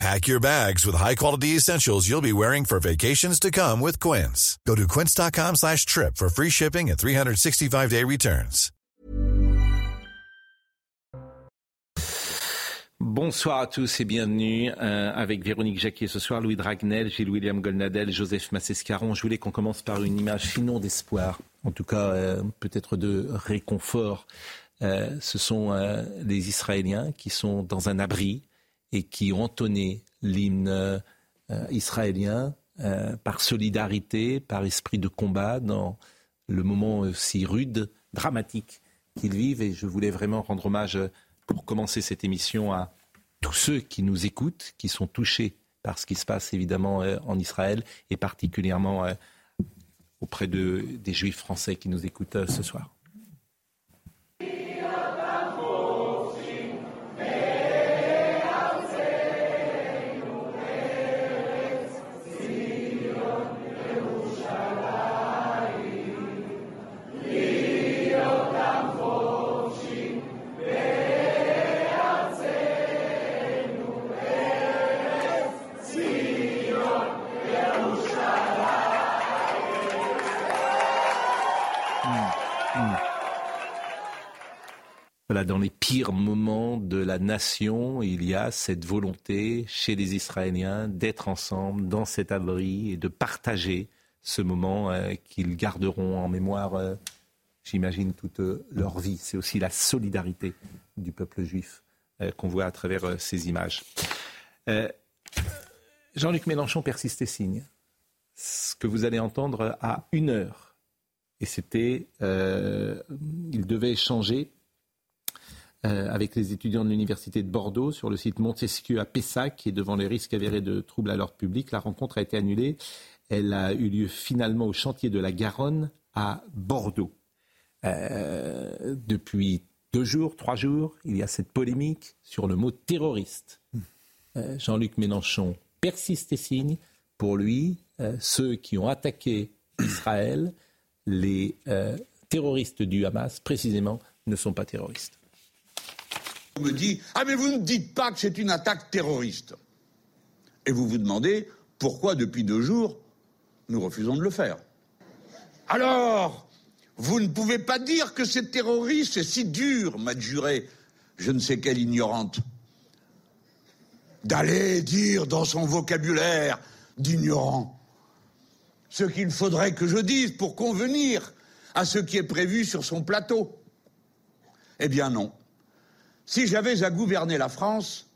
Pack your bags with high-quality essentials you'll be wearing for vacations to come with Quince. Go to quince.com slash trip for free shipping and 365-day returns. Bonsoir à tous et bienvenue euh, avec Véronique Jacquier ce soir, Louis Dragnel, Gilles-William Golnadel, Joseph Massescaron. Je voulais qu'on commence par une image sinon d'espoir, en tout cas euh, peut-être de réconfort. Euh, ce sont les Israéliens qui sont dans un abri, et qui ont entonné l'hymne euh, israélien euh, par solidarité, par esprit de combat dans le moment aussi rude, dramatique qu'ils vivent. Et je voulais vraiment rendre hommage euh, pour commencer cette émission à tous ceux qui nous écoutent, qui sont touchés par ce qui se passe évidemment en Israël et particulièrement auprès de, des juifs français qui nous écoutent ce soir. Dans les pires moments de la nation, il y a cette volonté chez les Israéliens d'être ensemble dans cet abri et de partager ce moment euh, qu'ils garderont en mémoire, euh, j'imagine, toute leur vie. C'est aussi la solidarité du peuple juif euh, qu'on voit à travers ces images. Jean-Luc Mélenchon persiste et signe. Ce que vous allez entendre à une heure. Et c'était, il devait échanger euh, avec les étudiants de l'Université de Bordeaux sur le site Montesquieu à Pessac et devant les risques avérés de troubles à l'ordre public. La rencontre a été annulée. Elle a eu lieu finalement au chantier de la Garonne à Bordeaux. Euh, depuis deux jours, trois jours, il y a cette polémique sur le mot terroriste. Euh, Jean-Luc Mélenchon persiste et signe. Pour lui, ceux qui ont attaqué Israël, les terroristes du Hamas, précisément, ne sont pas terroristes me dit Ah, mais vous ne dites pas que c'est une attaque terroriste. Et vous vous demandez pourquoi, depuis deux jours, nous refusons de le faire. Alors, vous ne pouvez pas dire que c'est terroriste, c'est si dur, m'a juré je ne sais quelle ignorante. D'aller dire dans son vocabulaire d'ignorant ce qu'il faudrait que je dise pour convenir à ce qui est prévu sur son plateau. Eh bien non. Si j'avais à gouverner la France,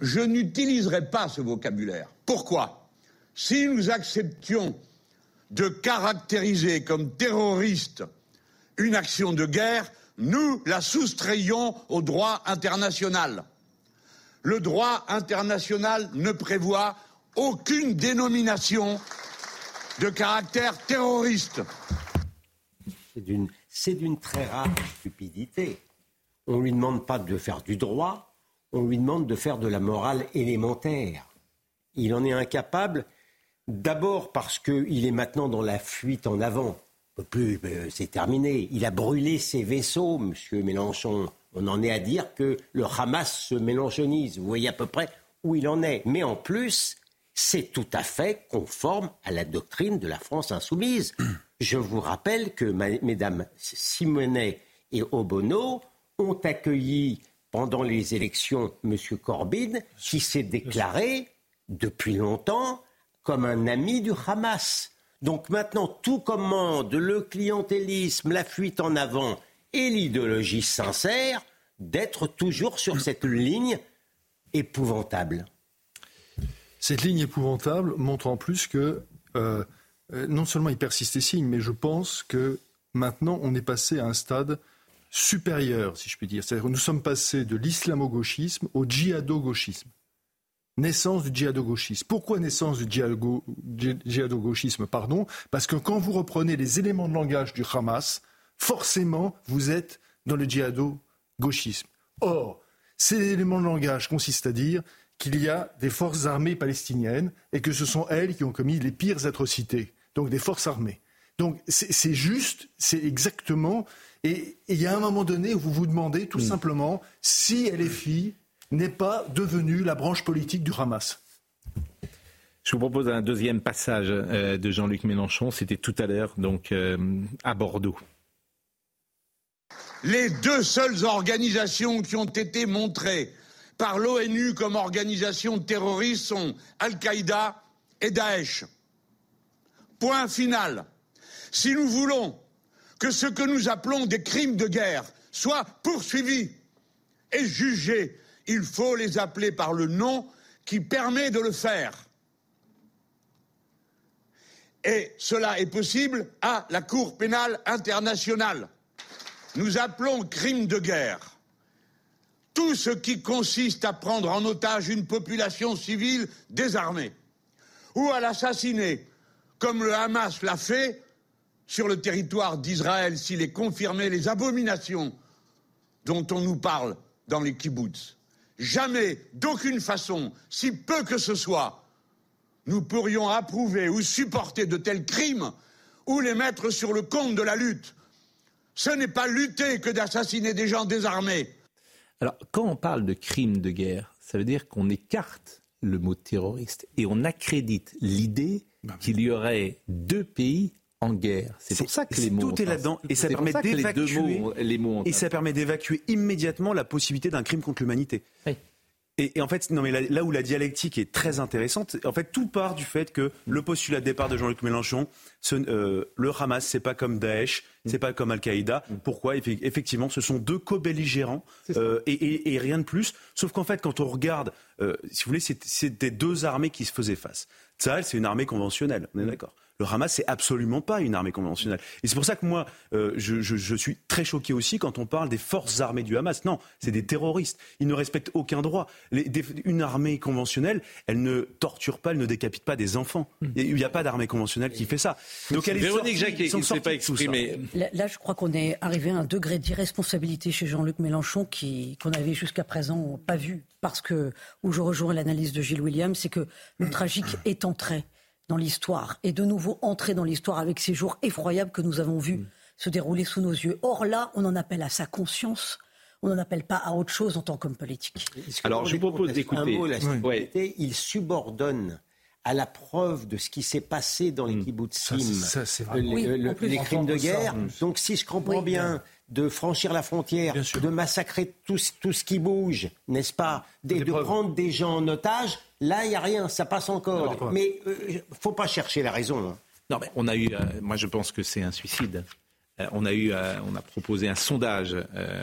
je n'utiliserais pas ce vocabulaire. Pourquoi? Si nous acceptions de caractériser comme terroriste une action de guerre, nous la soustrayons au droit international. Le droit international ne prévoit aucune dénomination de caractère terroriste. C'est d'une très rare stupidité. On ne lui demande pas de faire du droit, on lui demande de faire de la morale élémentaire. Il en est incapable, d'abord parce qu'il est maintenant dans la fuite en avant. Plus, euh, c'est terminé. Il a brûlé ses vaisseaux, M. Mélenchon. On en est à dire que le Hamas se mélanchonise. Vous voyez à peu près où il en est. Mais en plus, c'est tout à fait conforme à la doctrine de la France insoumise. Je vous rappelle que Mesdames Simonet et Obono ont accueilli pendant les élections M. Corbyn, qui s'est déclaré depuis longtemps comme un ami du Hamas. Donc maintenant, tout commande, le clientélisme, la fuite en avant et l'idéologie sincère d'être toujours sur cette ligne épouvantable. Cette ligne épouvantable montre en plus que euh, euh, non seulement il persiste et signe, mais je pense que maintenant on est passé à un stade supérieure, si je puis dire. C'est-à-dire que nous sommes passés de l'islamo-gauchisme au djihado-gauchisme. Naissance du djihado-gauchisme. Pourquoi naissance du djihado-gauchisme Pardon, parce que quand vous reprenez les éléments de langage du Hamas, forcément, vous êtes dans le djihado-gauchisme. Or, ces éléments de langage consistent à dire qu'il y a des forces armées palestiniennes et que ce sont elles qui ont commis les pires atrocités. Donc des forces armées. Donc c'est juste, c'est exactement. Et il y a un moment donné où vous vous demandez tout mm. simplement si LFI n'est pas devenue la branche politique du Hamas. Je vous propose un deuxième passage euh, de Jean-Luc Mélenchon. C'était tout à l'heure, donc euh, à Bordeaux. Les deux seules organisations qui ont été montrées par l'ONU comme organisation terroriste sont Al-Qaïda et Daesh. Point final. Si nous voulons que ce que nous appelons des crimes de guerre soient poursuivis et jugés, il faut les appeler par le nom qui permet de le faire. Et cela est possible à la Cour pénale internationale. Nous appelons crime de guerre tout ce qui consiste à prendre en otage une population civile désarmée ou à l'assassiner, comme le Hamas l'a fait sur le territoire d'Israël s'il est confirmé les abominations dont on nous parle dans les kibbutz. Jamais, d'aucune façon, si peu que ce soit, nous pourrions approuver ou supporter de tels crimes ou les mettre sur le compte de la lutte. Ce n'est pas lutter que d'assassiner des gens désarmés. Alors, quand on parle de crimes de guerre, ça veut dire qu'on écarte le mot terroriste et on accrédite l'idée bah qu'il y aurait deux pays en guerre. C'est pour ça que les mots tout est là-dedans et ça permet d'évacuer les mots et ça permet d'évacuer immédiatement la possibilité d'un crime contre l'humanité. Oui. Et, en fait, non, mais là, où la dialectique est très intéressante, en fait, tout part du fait que le postulat de départ de Jean-Luc Mélenchon, ce, euh, le Hamas, c'est pas comme Daesh, c'est pas comme Al-Qaïda. Pourquoi? Effectivement, ce sont deux co-belligérants euh, et, rien de plus. Sauf qu'en fait, quand on regarde, euh, si vous voulez, c'était deux armées qui se faisaient face. Tsahal, c'est une armée conventionnelle, on est d'accord. Le Hamas, c'est absolument pas une armée conventionnelle. Et c'est pour ça que moi, euh, je, suis très choqué aussi quand on parle des forces armées du Hamas. Non, c'est des terroristes. Ils ne respectent aucun droit. une armée conventionnelle, elle ne torture pas, elle ne décapite pas des enfants. Hmm. Il n'y a, pas d'armée conventionnelle qui fait ça. Donc elle Véronique Jacquet, qui ne s'est pas exprimée. Là, je crois qu'on est arrivé à un degré d'irresponsabilité chez Jean-Luc Mélenchon qu'on n'avait jusqu'à présent pas vu. Parce que, où je rejoins l'analyse de Gilles Williams, c'est que le tragique est entré dans l'histoire et de nouveau entrer dans l'histoire avec ces jours effroyables que nous avons vus mm. se dérouler sous nos yeux. Or là, on en appelle à sa conscience. On n'en appelle pas à autre chose en tant qu'homme politique. Alors, je vous propose d'écouter. Il subordonne à la preuve de ce qui s'est passé dans les mm. kibbutzim, les, crimes de guerre. Donc, si je comprends bien, de franchir la frontière, de massacrer tout, tout, ce qui bouge, n'est-ce pas, de, de prendre des gens en otage, là, il n'y a rien, ça passe encore. mais il euh, ne faut pas chercher la raison. Hein. Non, mais on a eu, euh, moi je pense que c'est un suicide. Euh, on a eu, on a proposé un sondage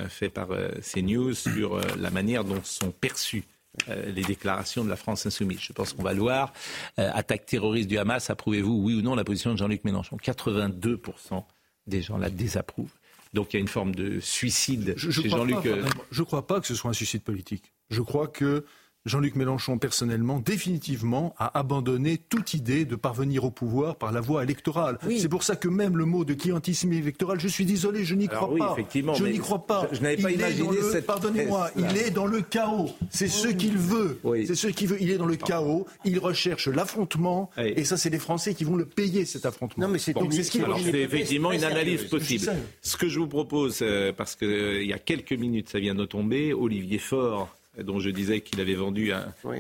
fait par CNews sur la manière dont sont perçues les déclarations de la France insoumise. Je pense qu'on va le voir. attaque terroriste du Hamas, approuvez-vous, oui ou non, la position de Jean-Luc Mélenchon? 82% des gens la désapprouvent. Donc il y a une forme de suicide je, chez Jean-Luc. Je ne crois pas que ce soit un suicide politique. Je crois que Jean-Luc Mélenchon, personnellement, définitivement, a abandonné toute idée de parvenir au pouvoir par la voie électorale. C'est pour ça que même le mot de clientisme électoral, je suis désolé, je n'y crois pas. je n'y crois pas. Je, n'avais pas imaginé cette Pardonnez-moi, il est dans le chaos. C'est ce qu'il veut. C'est ce qu'il veut. Il est dans le chaos. Il recherche l'affrontement. Et ça, c'est les Français qui vont le payer, cet affrontement. Non, mais c'est ce qu'il C'est effectivement une analyse possible. Ce que je vous propose, euh, parce qu'il euh, y a quelques minutes, ça vient de tomber, Olivier Faure dont je disais qu'il avait vendu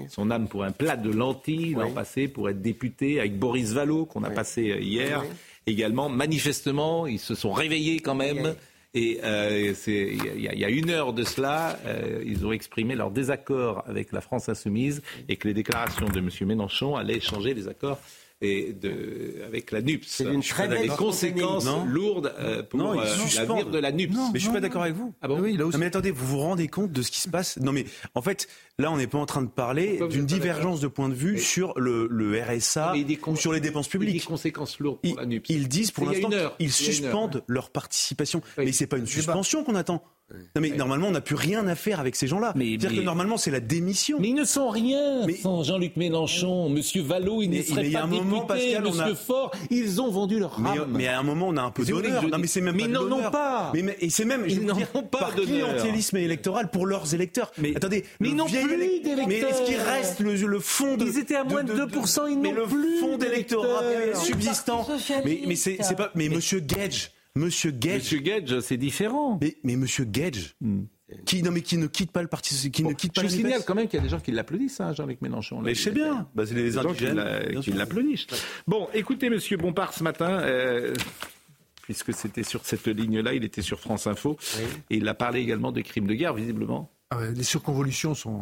son âme pour un plat de lentilles l'an passé pour être député, avec Boris Vallot qu'on a passé euh, hier. Également, manifestement, ils se sont réveillés quand même. Et euh, il y, a une heure de cela, euh, ils ont exprimé leur désaccord avec la France insoumise et que les déclarations de M. Mélenchon allaient changer les accords et de, avec la NUPS. C'est une très des conséquences lourdes euh, pour non, euh, l'avenir de la NUPS. mais je suis pas d'accord avec vous. Ah bon oui, là aussi. mais attendez, vous vous rendez compte de ce qui se passe? Non mais en fait, là on n'est pas en train de parler d'une divergence de point de vue sur le, le RSA ou sur les dépenses publiques. Des conséquences lourdes pour la NUPS. Ils disent pour l'instant qu'ils suspendent leur participation. Mais c'est pas une suspension qu'on attend. Non mais normalement on n'a plus rien à faire avec ces gens-là. C'est-à-dire que normalement c'est la démission. Mais ils ne sont rien mais... sans Jean-Luc Mélenchon, Monsieur Vallot, ils ne seraient pas députés, moment, Pascal, Monsieur a... Fort, ils ont vendu leur âme. Mais, à un moment on a un peu d'honneur. Non mais c'est même mais ils n'en ont pas. Mais, et c'est même ils n'en ont pas par clientélisme électoral pour leurs électeurs. Mais attendez, mais ils n'ont plus d'électeurs. Mais est-ce qu'il reste le, fond de Ils étaient à moins de 2% ils n'ont plus le fond d'électorat subsistant. Mais mais c'est pas mais Monsieur Gage Monsieur Gage. Monsieur Gage, c'est différent. Mais, mais Monsieur Gage, hmm. qui, non, mais qui ne quitte pas le parti, qui ne quitte pas Je signale quand même qu'il y a des gens qui l'applaudissent, hein, Jean-Luc Mélenchon. mais je sais bien. Bah, c'est les indigènes qui l'applaudissent. Bon, écoutez, Monsieur Bompard, ce matin. Euh, puisque c'était sur cette ligne-là, il était sur France Info, et il a parlé également de crimes de guerre, visiblement. Ah les surconvolutions sont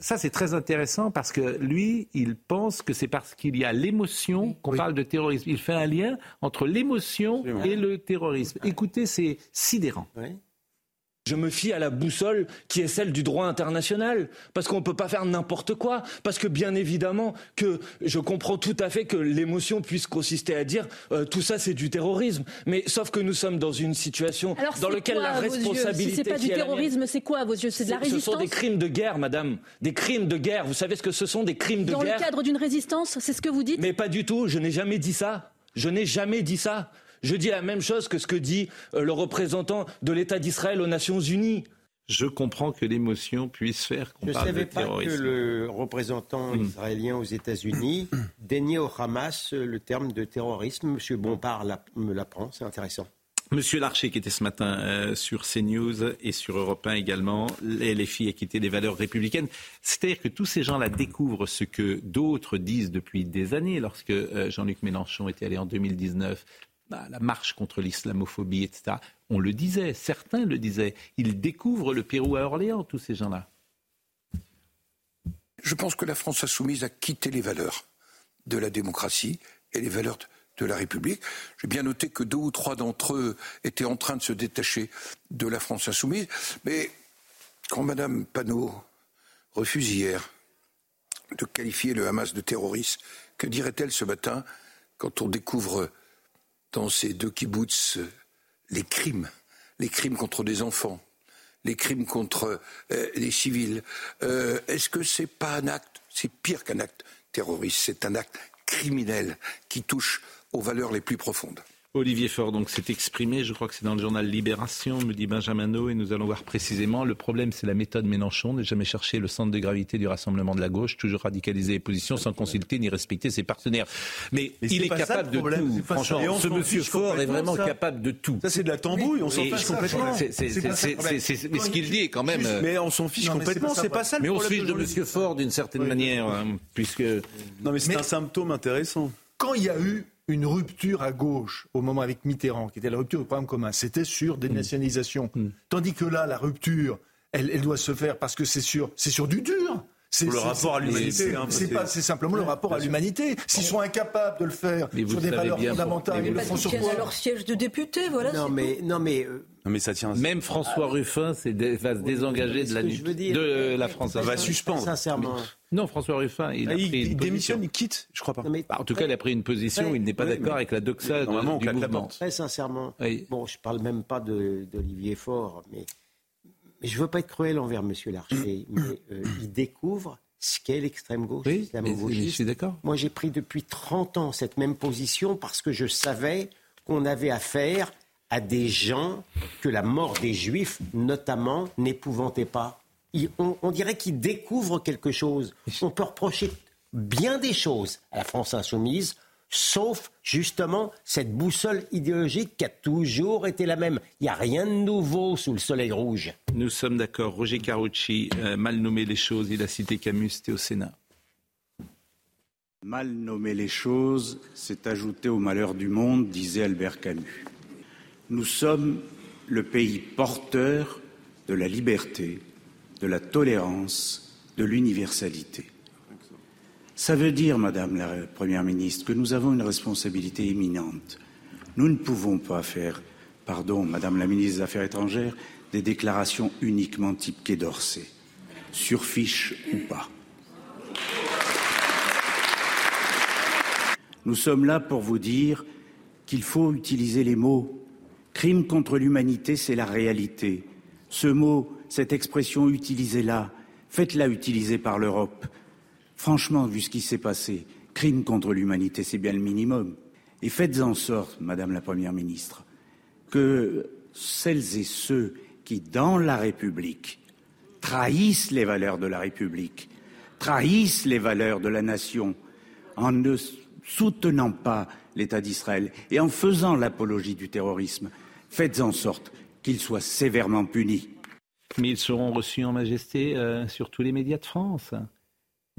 ça, c'est très intéressant parce que lui, il pense que c'est parce qu'il y a l'émotion qu'on parle de terrorisme. Il fait un lien entre l'émotion et le terrorisme. Écoutez, c'est sidérant. Je me fie à la boussole qui est celle du droit international, parce qu'on ne peut pas faire n'importe quoi, parce que bien évidemment que je comprends tout à fait que l'émotion puisse consister à dire euh, tout ça c'est du terrorisme, mais sauf que nous sommes dans une situation dans laquelle la responsabilité... Si c'est pas du terrorisme, c'est quoi à vos yeux? C'est de la résistance Ce sont des crimes de guerre, madame, des crimes de guerre. Vous savez ce que ce sont des crimes de guerre Dans le cadre d'une résistance, c'est ce que vous dites? Mais pas du tout, je n'ai jamais dit ça. Je n'ai jamais dit ça. Je dis la même chose que ce que dit euh, le représentant de l'État d'Israël aux Nations Unies. Je comprends que l'émotion puisse faire qu'on parle de terrorisme. Je ne savais pas que le représentant hmm. israélien aux États-Unis daignait au Hamas euh, le terme de terrorisme. Monsieur Bompard me l'apprend, c'est intéressant. Monsieur Larcher, qui était ce matin euh, sur CNews et sur Europe 1 également, les, les filles quitté des valeurs républicaines. C'est-à-dire que tous ces gens-là découvrent ce que d'autres disent depuis des années. Lorsque Jean-Luc Mélenchon était allé en 2019 la marche contre l'islamophobie, etc. On le disait, certains le disaient. Ils découvrent le Pérou à Orléans, tous ces gens-là. Je pense que la France insoumise a quitté les valeurs de la démocratie et les valeurs de la République. J'ai bien noté que deux ou trois d'entre eux étaient en train de se détacher de la France insoumise. Mais quand Mme Panot refuse hier de qualifier le Hamas de terroriste, que dirait-elle ce matin quand on découvre dans ces deux kibbutz les crimes, les crimes contre des enfants, les crimes contre euh, les civils. Euh, est-ce que c'est pas un acte, c'est pire qu'un acte terroriste, c'est un acte criminel qui touche aux valeurs les plus profondes? Olivier Faure donc s'est exprimé, je crois que c'est dans le journal Libération, me dit Benjamin et nous allons voir précisément. Le problème, c'est la méthode Mélenchon, ne jamais chercher le centre de gravité du rassemblement de la gauche, toujours radicaliser les positions sans consulter ni respecter ses partenaires. Mais, il est, capable de tout. Franchement, ce monsieur Faure est vraiment capable de tout. Ça, c'est de la tambouille, on s'en fiche complètement. mais ce qu'il dit est quand même. Mais on s'en fiche complètement, c'est pas ça le Mais on suit de monsieur Faure d'une certaine manière, hein, puisque. Non, mais c'est un symptôme intéressant. Quand il y a eu une rupture à gauche au moment avec Mitterrand, qui était la rupture du programme commun, c'était sur des mm. nationalisations. Mm. Tandis que là, la rupture, elle, doit se faire parce que c'est sur, c'est sur du dur. C'est le rapport à l'humanité. C'est simplement le rapport à l'humanité. S'ils sont incapables de le faire sur des valeurs fondamentales, ils le font sur quoi leur siège de député, voilà. Non mais non mais. Euh, non mais ça tient. Même François Ruffin va se désengager de la, de la France. Ça va suspendre. Sincèrement. Non, François Ruffin, il, a ah, pris il démissionne, il quitte, je crois pas. Bah, en tout cas, il a pris une position, il n'est pas d'accord avec la doxa Normalement, du mouvement. Très sincèrement, bon, je parle même pas d'Olivier Faure, mais, mais je veux pas être cruel envers M. Larcher, mais euh, il découvre ce qu'est l'extrême gauche, oui, Je suis d'accord. Moi, j'ai pris depuis 30 ans cette même position parce que je savais qu'on avait affaire à des gens que la mort des Juifs, notamment, n'épouvantait pas on, dirait qu'il découvre quelque chose. On peut reprocher bien des choses à la France insoumise, sauf justement cette boussole idéologique qui a toujours été la même. Il n'y a rien de nouveau sous le soleil rouge. Nous sommes d'accord. Roger Carucci, euh, mal nommé les choses, il a cité Camus, c'était au Sénat. Mal nommer les choses, c'est ajouter au malheur du monde, disait Albert Camus. Nous sommes le pays porteur de la liberté, de la tolérance, de l'universalité. Ça veut dire, Madame la Première ministre, que nous avons une responsabilité éminente. Nous ne pouvons pas faire, pardon, Madame la ministre des Affaires étrangères, des déclarations uniquement type Quai d'Orsay, sur fiche ou pas. Nous sommes là pour vous dire qu'il faut utiliser les mots, Crime contre l'humanité, c'est la réalité. Ce mot, cette expression, utilisez-la. Faites-la utiliser par l'Europe. Franchement, vu ce qui s'est passé, crime contre l'humanité, c'est bien le minimum. Et faites en sorte, Madame la Première ministre, que celles et ceux qui, dans la République, trahissent les valeurs de la République, trahissent les valeurs de la nation, en ne soutenant pas l'État d'Israël et en faisant l'apologie du terrorisme, faites en sorte qu'ils soient sévèrement punis. Mais ils seront reçus en majesté euh, sur tous les médias de France.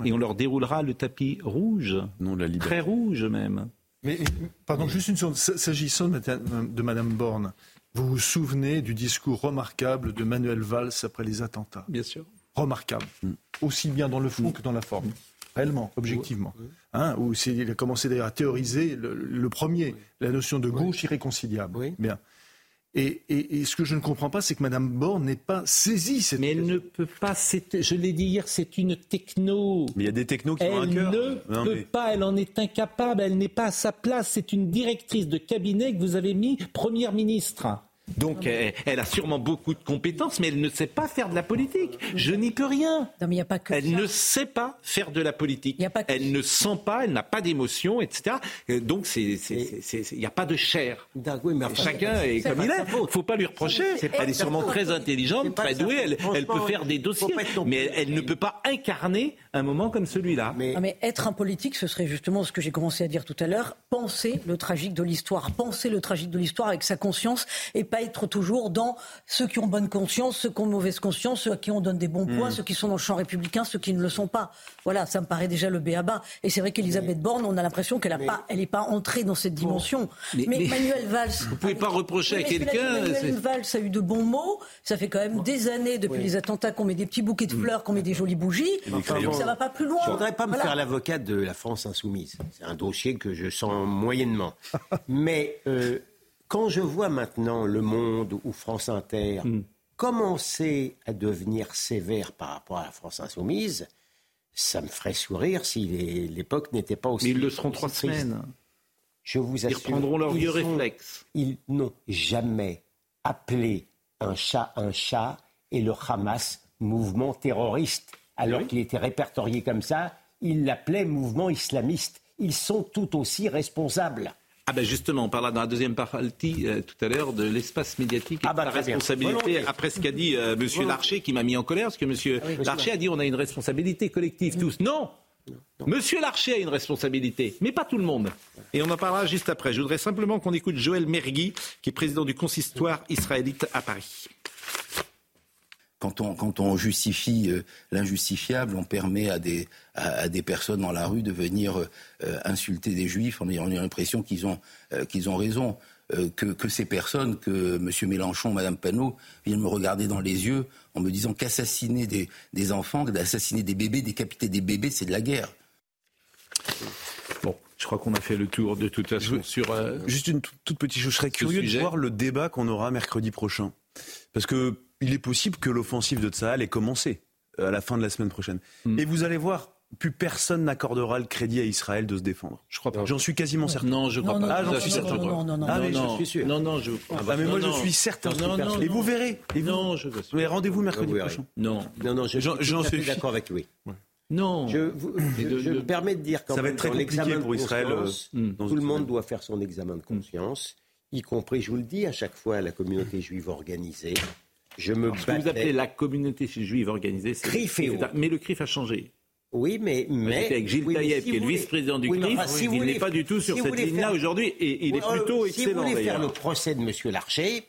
Et on leur déroulera le tapis rouge, non, la très rouge même. Mais, pardon, juste une seconde. S'agissant de Madame Borne, vous vous souvenez du discours remarquable de Manuel Valls après les attentats? Bien sûr. Remarquable. Mm. Aussi bien dans le fond que dans la forme. Réellement, objectivement. Hein, où il a commencé d'ailleurs à théoriser le, premier, la notion de gauche irréconciliable. Bien. Et, ce que je ne comprends pas, c'est que Mme Borne n'est pas saisie cette Mais elle ne peut pas. Je l'ai dit hier, c'est une techno. Mais il y a des technos qui elle ont un cœur. Elle ne peut pas. Elle en est incapable. Elle n'est pas à sa place. C'est une directrice de cabinet que vous avez mis première ministre. Donc elle, a sûrement beaucoup de compétences, mais elle ne sait pas faire de la politique. Je n'y peux rien. Non, mais y a pas que elle ne sait pas faire de la politique. Y a pas Elle ne sent pas, elle n'a pas d'émotion, etc. Euh, donc il n'y a pas de chair. Oui, mais Chacun est, comme il est. Il ne faut pas lui reprocher. elle est sûrement très intelligente, très douée. Elle, elle, peut faire des dossiers, mais elle ne peut pas incarner un moment comme celui-là. Mais... mais être un politique, ce serait justement ce que j'ai commencé à dire tout à l'heure, penser le tragique de l'histoire, penser le tragique de l'histoire avec sa conscience et pas être toujours dans ceux qui ont bonne conscience, ceux qui ont mauvaise conscience, ceux à qui on donne des bons points, mm. ceux qui sont dans le champ républicain, ceux qui ne le sont pas. Voilà, ça me paraît déjà le béaba. Et c'est vrai qu'Elisabeth Borne, on a l'impression qu'elle n'est pas, pas entrée dans cette dimension. Mais, Manuel Valls. Vous pouvez pas reprocher à quelqu'un. Manuel Valls a eu de bons mots. Ça fait quand même des années depuis les attentats qu'on met des petits bouquets de mm. fleurs, qu'on met des jolies bougies. Ça va pas plus loin. Je voudrais pas me faire l'avocate de la France insoumise. C'est un dossier que je sens moyennement. Mais euh, quand je vois maintenant Le Monde ou France Inter hmm. commencer à devenir sévère par rapport à la France insoumise, ça me ferait sourire si l'époque n'était pas aussi. Mais ils le seront trois semaines. Je vous assure. Ils prendront leur vieux réflexe. Ils n'ont jamais appelé un chat un chat et le Hamas mouvement terroriste. Alors qu'il était répertorié comme ça, ils l'appelaient mouvement islamiste. Ils sont tout aussi responsables. Ah ben justement, on parlera dans la deuxième partie euh, tout à l'heure de l'espace médiatique et ah bah, de la responsabilité. Après ce qu'a dit euh, M. Larcher, qui m'a mis en colère, parce que M. Ah Larcher a dit on a une responsabilité collective tous. Non, Monsieur Larcher a une responsabilité, mais pas tout le monde. Et on en parlera juste après. Je voudrais simplement qu'on écoute Joël Mergui, qui est président du consistoire israélite à Paris quand on, justifie euh, l'injustifiable, on permet à des, à, des personnes dans la rue de venir euh, insulter des juifs en ayant l'impression qu'ils ont, euh, qu'ils ont raison. Que, ces personnes, que M. Mélenchon, Mme Panot, viennent me regarder dans les yeux en me disant qu'assassiner des, des enfants, d'assassiner des bébés, décapiter des bébés, c'est de la guerre. Bon, je crois qu'on a fait le tour de toute façon sur. Juste une toute petite chose, je serais curieux de voir le débat qu'on aura mercredi prochain. Parce que il est possible que l'offensive de Tsahal ait commencé euh, à la fin de la semaine prochaine. Hmm. Et vous allez voir, plus personne n'accordera le crédit à Israël de se défendre. Je crois pas. J'en suis quasiment certain. Non, je crois pas. Ah, j'en suis certain. Non, non, non, ah, mais je suis sûr. Non, non, je. Ah, bah, mais moi, je suis certain. Et vous verrez. Et Non, je veux. Mais rendez-vous mercredi prochain. Non, non, non. J'en suis d'accord avec lui. Non. Je, me permets de dire quand ça va être très compliqué pour Israël. Euh, tout le monde doit faire son examen de conscience, y compris, je vous le dis, à chaque fois la communauté juive organisée. Je me Ce que vous appelez la communauté juive organisée, c'est. Mais le CRIF a changé. Oui, mais. mais avec Gilles oui, Taïeb, qui est le vice-président du CRIF. il n'est pas du tout sur cette ligne-là aujourd'hui et il est plutôt excellent. Si vous voulez faire le procès de M. Larcher,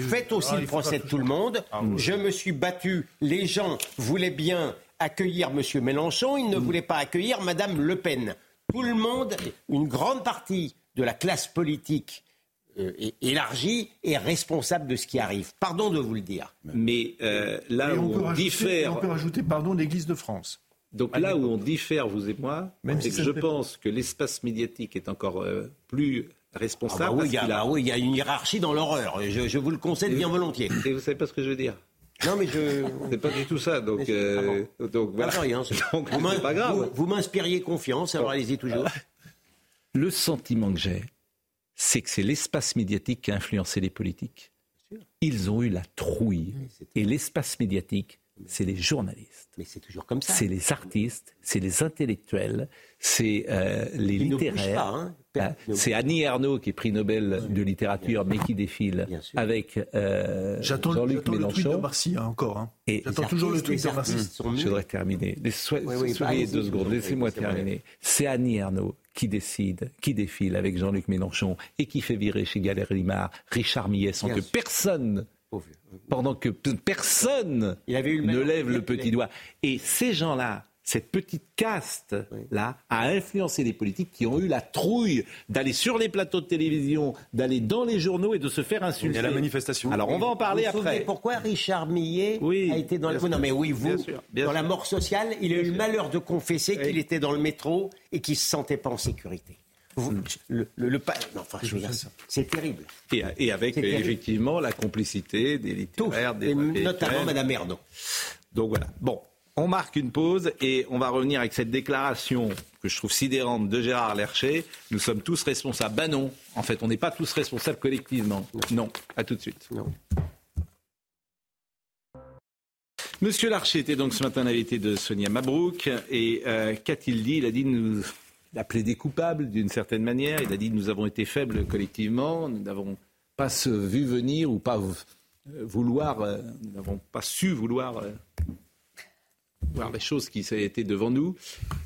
faites aussi le procès de tout le monde. Ah Je me suis battu. Les gens voulaient bien accueillir M. Mélenchon, ils ne mm. voulaient pas accueillir Mme Le Pen. Tout le monde, une grande partie de la classe politique euh, élargi et responsable de ce qui arrive. Pardon de vous le dire. Mais euh, là où on, diffère... On peut rajouter, pardon, l'Église de France. Donc là où on diffère, vous et moi, c'est que je pense que l'espace médiatique est encore euh, plus responsable. Ah bah oui, il y, a, bah oui, il y a une hiérarchie dans l'horreur. Je, vous le conseille bien volontiers. Et vous savez pas ce que je veux dire? Non, mais je. C'est pas du tout ça, donc. donc voilà. rien, donc, vous pas grave. Vous, vous m'inspiriez confiance, alors allez-y toujours. Le sentiment que j'ai, c'est que c'est l'espace médiatique qui a influencé les politiques. Ils ont eu la trouille. Et l'espace médiatique, c'est les journalistes. Mais c'est toujours comme ça. C'est les artistes, c'est les intellectuels, c'est euh, les littéraires. Hein. Hein, c'est Annie Ernaux qui est prix Nobel de littérature, mais qui défile avec euh, Jean-Luc Mélenchon. le tweet de encore. J'attends toujours le tweet de Marcy. Je voudrais terminer. Soyez deux secondes, laissez-moi terminer. C'est Annie Ernaux qui décide, qui défile avec Jean-Luc Mélenchon et qui fait virer chez Galerie Limard Richard Millet sans que personne pendant que personne ne lève le petit doigt. Et ces gens-là, cette petite caste-là, a influencé les politiques qui ont eu la trouille d'aller sur les plateaux de télévision, d'aller dans les journaux et de se faire insulter. Et la manifestation. Alors on va en parler vous après. Pourquoi Richard Millet a été dans le... Non mais oui, vous, dans la mort sociale, il a eu le malheur de confesser qu'il était dans le métro et qu'il ne se sentait pas en sécurité. Le, le, enfin, je veux dire, c'est terrible. Et, avec effectivement la complicité des littéraires, des notamment Madame Ernaud. Donc voilà. Bon, on marque une pause et on va revenir avec cette déclaration que je trouve sidérante de Gérard Lercher. Nous sommes tous responsables. Ben non, en fait, on n'est pas tous responsables collectivement. Non, à tout de suite. Non. Monsieur Larcher était donc ce matin l'invité de Sonia Mabrouk. Et euh, qu'a-t-il dit? Il a dit nous il a plaidé coupable d'une certaine manière. Il a dit nous avons été faibles collectivement, nous n'avons pas vu venir ou pas vouloir, euh, nous n'avons pas su vouloir euh, voir les choses qui étaient devant nous.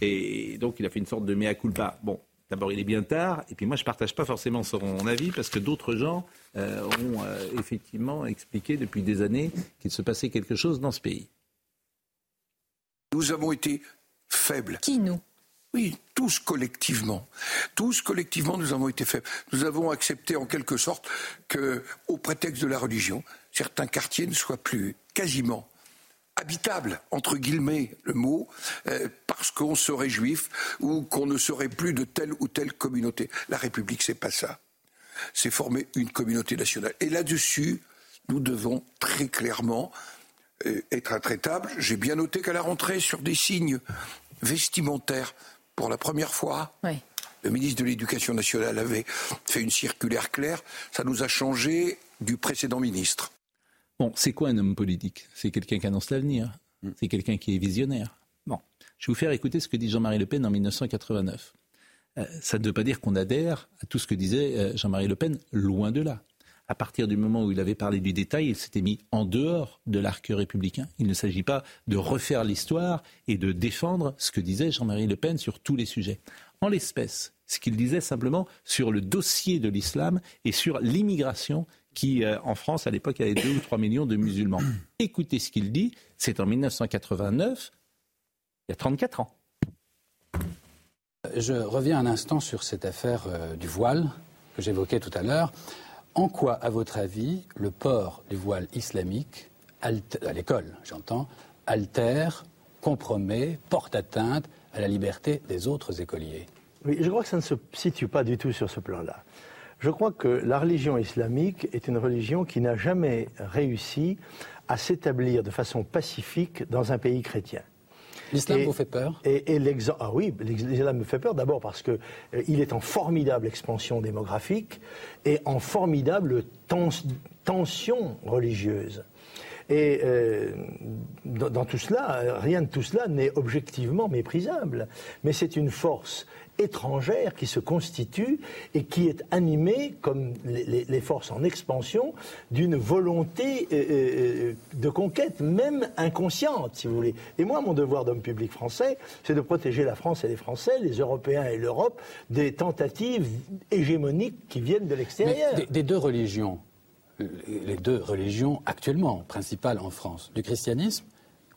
Et donc il a fait une sorte de mea culpa. Bon, D'abord, il est bien tard, et puis moi, je ne partage pas forcément son avis, parce que d'autres gens euh, ont effectivement expliqué depuis des années qu'il se passait quelque chose dans ce pays. Nous avons été faibles. Qui, nous? Oui, tous collectivement. Tous collectivement, nous avons été faibles. Nous avons accepté en quelque sorte que, au prétexte de la religion, certains quartiers ne soient plus quasiment habitables, entre guillemets le mot, euh, parce qu'on serait juif ou qu'on ne serait plus de telle ou telle communauté. La République, c'est pas ça. C'est former une communauté nationale. Et là-dessus, nous devons très clairement euh, être intraitables. J'ai bien noté qu'à la rentrée, sur des signes vestimentaires, pour la première fois. Le ministre de l'Éducation nationale avait fait une circulaire claire. Ça nous a changé du précédent ministre. Bon, c'est quoi un homme politique? C'est quelqu'un qui annonce l'avenir. Mm. C'est quelqu'un qui est visionnaire. Bon, je vais vous faire écouter ce que dit Jean-Marie Le Pen en 1989. Euh, ça ne veut pas dire qu'on adhère à tout ce que disait euh, Jean-Marie Le Pen, loin de là à partir du moment où il avait parlé du détail, il s'était mis en dehors de l'arc républicain. Il ne s'agit pas de refaire l'histoire et de défendre ce que disait Jean-Marie Le Pen sur tous les sujets. En l'espèce, ce qu'il disait simplement sur le dossier de l'islam et sur l'immigration qui, euh, en France, à l'époque, avait 2 ou 3 millions de musulmans. Écoutez ce qu'il dit, c'est en 1989, il y a 34 ans. Je reviens un instant sur cette affaire euh, du voile que j'évoquais tout à l'heure. En quoi, à votre avis, le port du voile islamique, à l'école, j'entends, altère, compromet, porte atteinte à la liberté des autres écoliers? Oui, je crois que ça ne se situe pas du tout sur ce plan-là. Je crois que la religion islamique est une religion qui n'a jamais réussi à s'établir de façon pacifique dans un pays chrétien. L'islam vous fait peur? Et, l'exemple, ah oui, l'islam me fait peur d'abord parce qu'il euh, est en formidable expansion démographique et en formidable tension religieuse. Et euh, dans, tout cela, rien de tout cela n'est objectivement méprisable. Mais c'est une force étrangère qui se constitue et qui est animée, comme les, forces en expansion, d'une volonté euh, euh, de conquête, même inconsciente, si vous voulez. Et moi, mon devoir d'homme public français, c'est de protéger la France et les Français, les Européens et l'Europe, des tentatives hégémoniques qui viennent de l'extérieur. des deux religions, les deux religions actuellement principales en France, du christianisme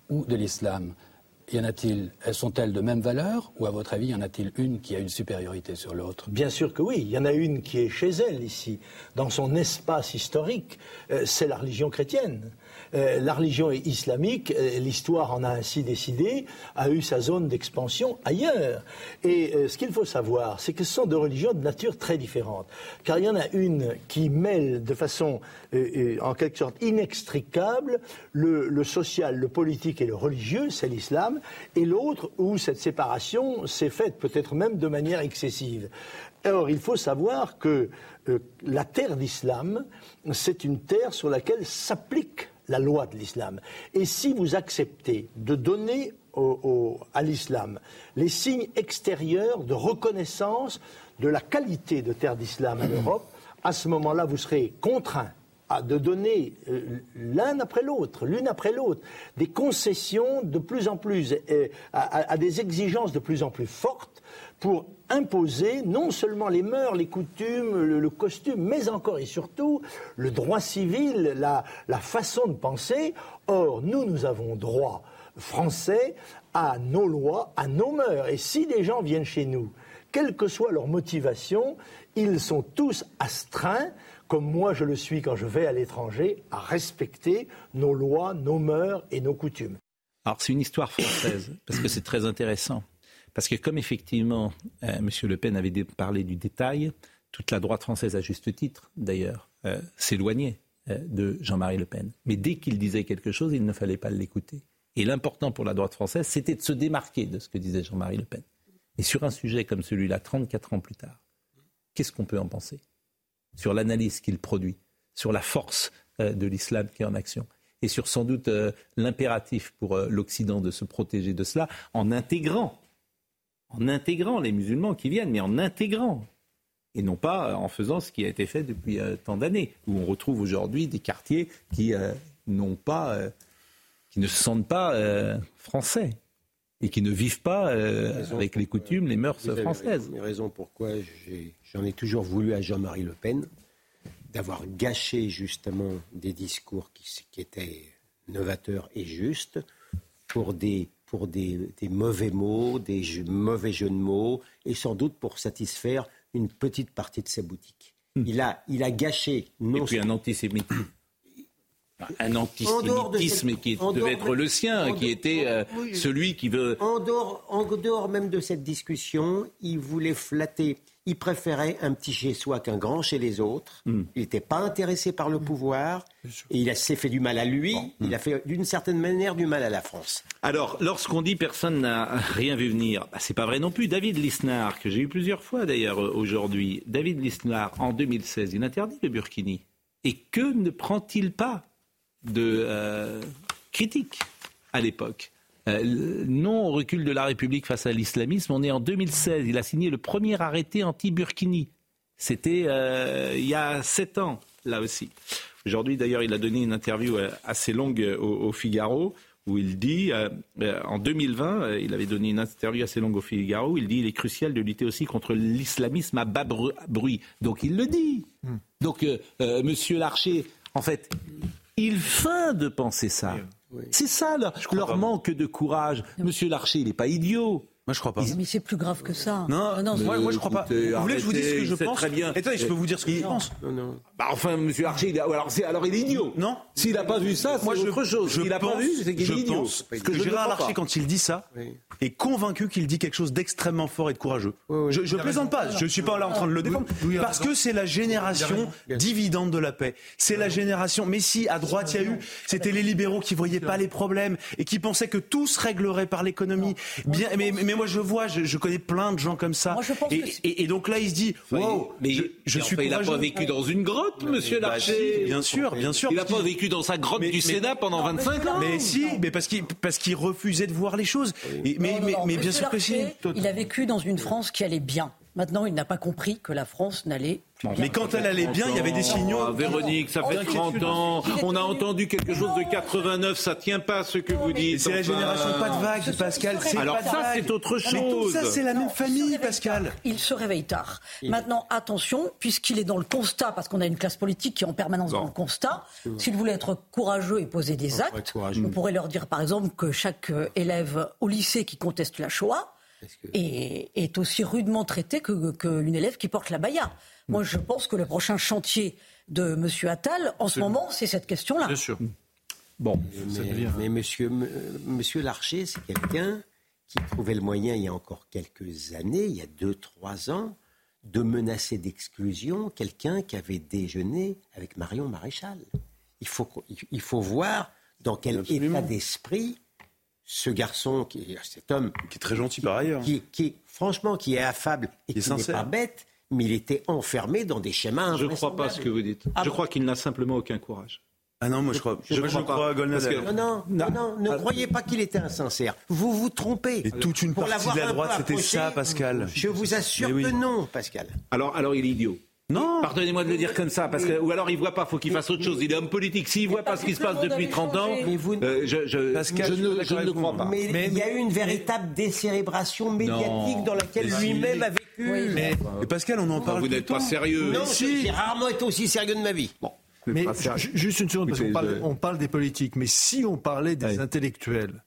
ou de l'islam y en a-t-il Elles sont-elles de même valeur ou à votre avis, y en a-t-il une qui a une supériorité sur l'autre? Bien sûr que oui. Il y en a une qui est chez elle ici, dans son espace historique. Euh, c'est la religion chrétienne. Euh, la religion islamique, euh, l'histoire en a ainsi décidé, a eu sa zone d'expansion ailleurs. Et euh, ce qu'il faut savoir, c'est que ce sont deux religions de nature très différente. Car il y en a une qui mêle de façon, en quelque sorte, inextricable le, social, le politique et le religieux, c'est l'islam, et l'autre où cette séparation s'est faite peut-être même de manière excessive. Or, il faut savoir que la terre d'islam, c'est une terre sur laquelle s'applique la loi de l'islam. Et si vous acceptez de donner à l'islam les signes extérieurs de reconnaissance de la qualité de terre d'islam en Europe, à ce moment-là, vous serez contraint de donner euh, l'un après l'autre, l'une après l'autre, des concessions de plus en plus, euh, à, des exigences de plus en plus fortes pour imposer non seulement les mœurs, les coutumes, le, costume, mais encore et surtout le droit civil, la, la façon de penser. Or, nous, nous avons droit français à nos lois, à nos mœurs. Et si des gens viennent chez nous, quelle que soit leur motivation, ils sont tous astreints comme moi je le suis quand je vais à l'étranger, à respecter nos lois, nos mœurs et nos coutumes. Alors c'est une histoire française, parce que c'est très intéressant. Parce que comme effectivement euh, M. Le Pen avait parlé du détail, toute la droite française, à juste titre d'ailleurs, euh, s'éloignait euh, de Jean-Marie Le Pen. Mais dès qu'il disait quelque chose, il ne fallait pas l'écouter. Et l'important pour la droite française, c'était de se démarquer de ce que disait Jean-Marie Le Pen. Et sur un sujet comme celui-là, 34 ans plus tard, qu'est-ce qu'on peut en penser sur l'analyse qu'il produit, sur la force de l'islam qui est en action et sur sans doute l'impératif pour l'Occident de se protéger de cela en intégrant, en intégrant les musulmans qui viennent, mais en intégrant et non pas en faisant ce qui a été fait depuis tant d'années, où on retrouve aujourd'hui des quartiers qui n'ont pas, qui ne se sentent pas français et qui ne vivent pas avec les coutumes, les mœurs françaises. Une raison pourquoi j'en ai toujours voulu à Jean-Marie Le Pen, d'avoir gâché justement des discours qui, étaient novateurs et justes pour des, pour des, mauvais mots, des mauvais jeux de mots, et sans doute pour satisfaire une petite partie de sa boutique. Hmm. Il, a, il a gâché non Et puis un antisémitisme un antisémitisme qui devait être le sien, qui était euh, celui qui veut. En dehors, en dehors même de cette discussion, il voulait flatter. Il préférait un petit chez soi qu'un grand chez les autres. Hmm. Il n'était pas intéressé par le pouvoir. Et il s'est fait du mal à lui. Il a fait d'une certaine manière du mal à la France. Alors, lorsqu'on dit personne n'a rien vu venir, bah, c'est pas vrai non plus. David Lisnard, que j'ai eu plusieurs fois d'ailleurs euh, aujourd'hui, David Lisnard, en 2016, il interdit le burkini. Et que ne prend-il pas de euh, critique à l'époque? Euh, non au recul de la République face à l'islamisme. On est en 2016. Il a signé le premier arrêté anti-Burkini. C'était euh, il y a sept ans, là aussi. Aujourd'hui, d'ailleurs, il a donné une interview assez longue au, Figaro où il dit, en 2020, il avait donné une interview assez longue au Figaro, où il dit il est crucial de lutter aussi contre l'islamisme à bas bruit. Donc il le dit. Hmm. Donc Monsieur Larcher, en fait, il feint de penser ça. C'est ça leur, manque de courage. Monsieur Larcher, il n'est pas idiot. Moi, je crois pas. Mais c'est plus grave que ça. Non, non, moi, moi, je crois pas. Vous voulez que je vous dise ce que je pense très bien. Attendez, je peux vous dire ce que je pense. Non, non. Bah, enfin, Monsieur Archer, il alors, alors il est idiot. Non. S'il n'a pas vu ça, c'est autre chose. S'il n'a pas vu, c'est qu'il est idiot. Pense que, Gérard Larcher, quand il dit ça, est convaincu qu'il dit quelque chose d'extrêmement fort et de courageux. je, ne plaisante pas. Je suis pas là en train de le défendre. parce que c'est la génération dividende de la paix. C'est la génération. Mais si à droite il y a eu, c'était les libéraux qui voyaient pas les problèmes et qui pensaient que tout se réglerait par l'économie. Bien, mais, mais moi je vois, je, je connais plein de gens comme ça. et, donc là, il se dit, wow, mais je, suis Il n'a pas vécu dans une grotte, Monsieur bah, Larcher. bien sûr, bien sûr. Il n'a pas vécu dans sa grotte du Sénat pendant 25 ans. Mais si, mais parce qu'il parce qu'il refusait de voir les choses. mais, mais, bien sûr que si. Il a vécu dans une France qui allait bien. Maintenant, il n'a pas compris que la France n'allait mais quand elle allait bien, il y avait des signaux. Ah, Véronique, ça fait 30 ans. On a entendu quelque chose de 89. Ça tient pas ce que vous dites. C'est la génération pas de vagues, Pascal. Alors ça, c'est autre chose. Mais tout ça, c'est la même famille, Pascal. Il se réveille tard. Maintenant, attention, puisqu'il est dans le constat, parce qu'on a une classe politique qui est en permanence dans le constat. S'il voulait être courageux et poser des actes, on pourrait leur dire, par exemple, que chaque euh, élève au lycée qui conteste la Shoah est, aussi rudement traité qu'une élève qui porte la baya. Moi, je pense que le prochain chantier de M. Attal, en ce moment, c'est cette question-là. Bien sûr. Bon, mais, monsieur, monsieur Larcher, c'est quelqu'un qui trouvait le moyen, il y a encore quelques années, il y a deux, trois ans, de menacer d'exclusion quelqu'un qui avait déjeuné avec Marion Maréchal. Il faut, il faut voir dans quel état d'esprit ce garçon, qui, cet homme. Qui est très gentil par ailleurs. Qui, qui, franchement, qui est affable et qui, n'est pas bête, mais il était enfermé dans des schémas. Je ne crois pas ce que vous dites. Ah je crois qu'il n'a simplement aucun courage. Ah non, moi je crois, je, crois, à Golnadel. Non, non, non, ne croyez pas qu'il était insincère. Vous vous trompez. Et toute une partie de la droite, c'était ça, Pascal. Je vous assure que non, Pascal. Alors, alors il est idiot. Non. Pardonnez-moi de le dire comme ça, parce que ou alors il voit pas, faut qu'il fasse autre chose. Il est homme politique. S'il voit pas ce qui se passe depuis 30 ans, euh, je, je, Pascal, je, ne, je, ne, le crois pas. Mais, il y a eu une véritable décérébration médiatique dans laquelle lui-même a vécu. Oui, mais, Pascal, on en parle. Vous n'êtes pas sérieux. Non, j'ai rarement été aussi sérieux de ma vie. Bon. Mais juste une seconde, parce qu'on parle, on parle des politiques, mais si on parlait des intellectuels,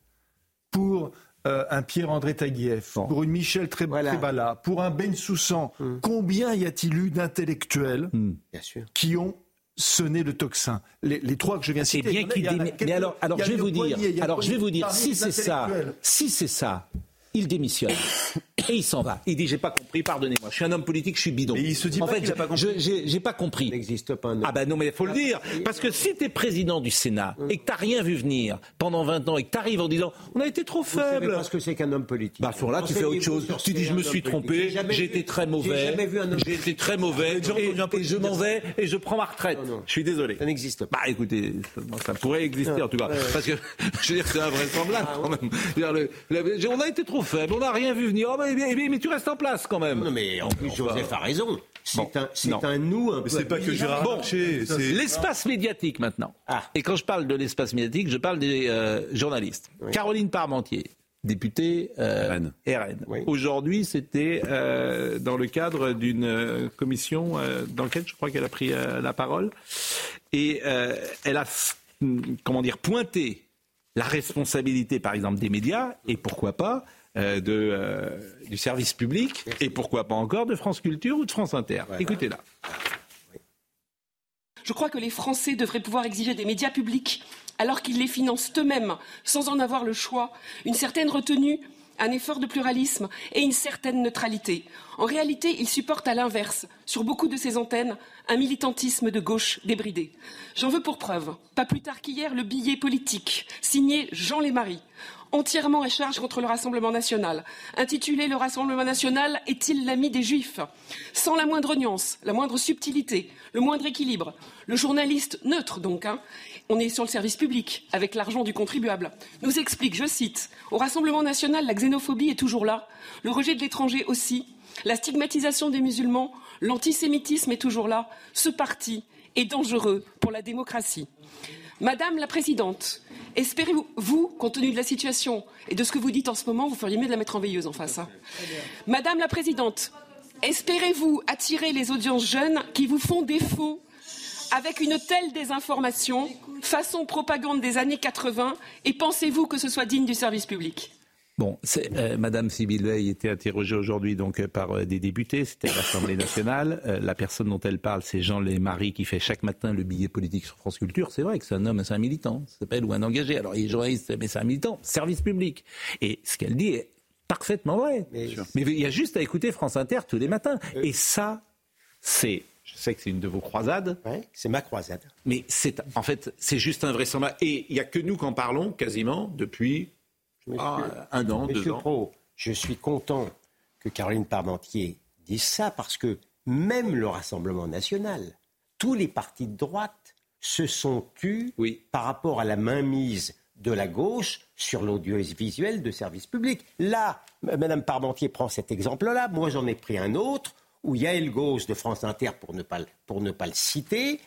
pour euh, un Pierre-André Taguieff, pour une Michel Trébala, pour un Ben Soussan, hum. combien y a-t-il eu d'intellectuels hum. qui ont sonné le tocsin les, trois que je viens de citer. Bien qu'il Mais alors, alors je vais vous dire, alors je vais vous dire, si c'est ça, si c'est ça, il démissionne et il s'en va. Il dit j'ai pas compris, pardonnez-moi, je suis un homme politique, je suis bidon. Il se dit en fait, j'ai pas compris. J'ai pas compris. Il n'existe pas un Ah ben non mais il faut le dire parce que si tu es président du Sénat et que tu rien vu venir pendant 20 ans et que tu arrives en disant on a été trop faible. Parce que c'est qu'un homme politique. Bah là tu fais autre chose. Tu dis je me suis trompé, j'ai été très mauvais. J'ai été très mauvais et, je m'en vais et je prends ma retraite. Je suis désolé. Ça n'existe pas. Bah écoutez, ça pourrait exister en tout cas parce que je veux dire c'est invraisemblable ah, quand même. On a été trop faible, on n'a rien vu venir. Oh, mais tu restes en place quand même. Non, mais en plus, Joseph a raison. C'est un, c'est un nous un peu. C'est pas que Gérard bon, L'espace médiatique maintenant. Ah. Et quand je parle de l'espace médiatique, je parle des euh, journalistes. Caroline Parmentier, députée euh, RN. Aujourd'hui, c'était euh, dans le cadre d'une commission dans laquelle je crois qu'elle a pris la parole. Et elle a, comment dire, pointé la responsabilité, par exemple, des médias, et pourquoi pas, euh, de, euh, du service public et pourquoi pas encore de France Culture ou de France Inter. Écoutez-la. Je crois que les Français devraient pouvoir exiger des médias publics, alors qu'ils les financent eux-mêmes, sans en avoir le choix, une certaine retenue, un effort de pluralisme et une certaine neutralité. En réalité, ils supportent à l'inverse, sur beaucoup de ces antennes, un militantisme de gauche débridé. J'en veux pour preuve, pas plus tard qu'hier, le billet politique, signé Jean Lémarie, entièrement à charge contre le Rassemblement national. Intitulé Le Rassemblement national est-il l'ami des Juifs? Sans la moindre nuance, la moindre subtilité, le moindre équilibre. Le journaliste neutre, donc, hein, on est sur le service public, avec l'argent du contribuable, nous explique, je cite, Au Rassemblement national, la xénophobie est toujours là, le rejet de l'étranger aussi, la stigmatisation des musulmans, l'antisémitisme est toujours là, ce parti est dangereux pour la démocratie. Madame la Présidente, espérez-vous, compte tenu de la situation et de ce que vous dites en ce moment, vous feriez mieux de la mettre en veilleuse en face. Hein. Madame la Présidente, espérez-vous attirer les audiences jeunes qui vous font défaut avec une telle désinformation, façon propagande des années 80, et pensez-vous que ce soit digne du service public? Bon, euh, Madame Sybille Veil était interrogée aujourd'hui donc euh, par euh, des députés, c'était l'Assemblée nationale. la personne dont elle parle, c'est Jean Lémarie qui fait chaque matin le billet politique sur France Culture. C'est vrai que c'est un homme, c'est un militant, s'appelle ou un engagé. Alors il est journaliste, mais c'est un militant, service public. Et ce qu'elle dit est parfaitement vrai. Mais, il y a juste à écouter France Inter tous les matins. Et ça, c'est je sais que c'est une de vos croisades. c'est ma croisade. Mais c'est en fait, c'est juste invraisemblable. Et il n'y a que nous qui en parlons quasiment depuis ah, un an, deux ans. je suis content que Caroline Parmentier dise ça parce que même le Rassemblement national, tous les partis de droite se sont tus par rapport à la mainmise de la gauche sur l'audiovisuel de service public. Là, Mme Parmentier prend cet exemple-là. Moi, j'en ai pris un autre où Yael Gauss de France Inter, pour ne pas, pour ne pas le citer,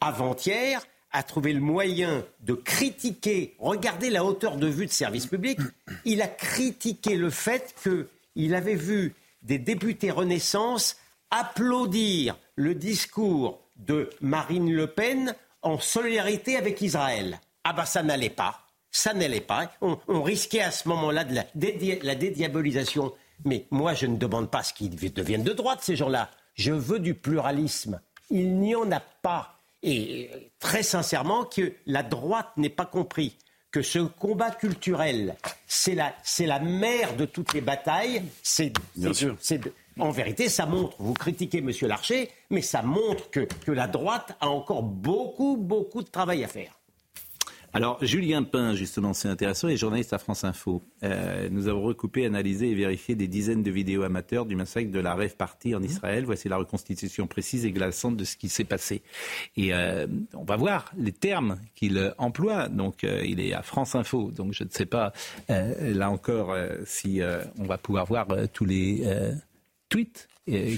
avant-hier, a trouvé le moyen de critiquer, regardez la hauteur de vue de service public, il a critiqué le fait qu'il avait vu des députés Renaissance applaudir le discours de Marine Le Pen en solidarité avec Israël. Ah ben ça n'allait pas, ça n'allait pas. On, risquait à ce moment-là de la, la dédiabolisation. Mais moi, je ne demande pas ce qu'ils deviennent de droite, ces gens-là. Je veux du pluralisme. Il n'y en a pas et très sincèrement que la droite n'ait pas compris que ce combat culturel, c'est la, c'est la mère de toutes les batailles. C'est, en vérité, ça montre, vous critiquez M. Larcher, mais ça montre que, que la droite a encore beaucoup, beaucoup de travail à faire. Alors, Julien Pain, justement, c'est intéressant, est journaliste à France Info. Euh, nous avons recoupé, analysé et vérifié des dizaines de vidéos amateurs du massacre de la Rêve Party en Israël. Voici la reconstitution précise et glaçante de ce qui s'est passé. Et euh, on va voir les termes qu'il emploie. Donc, euh, il est à France Info. Donc, je ne sais pas, là encore, si on va pouvoir voir tous les tweets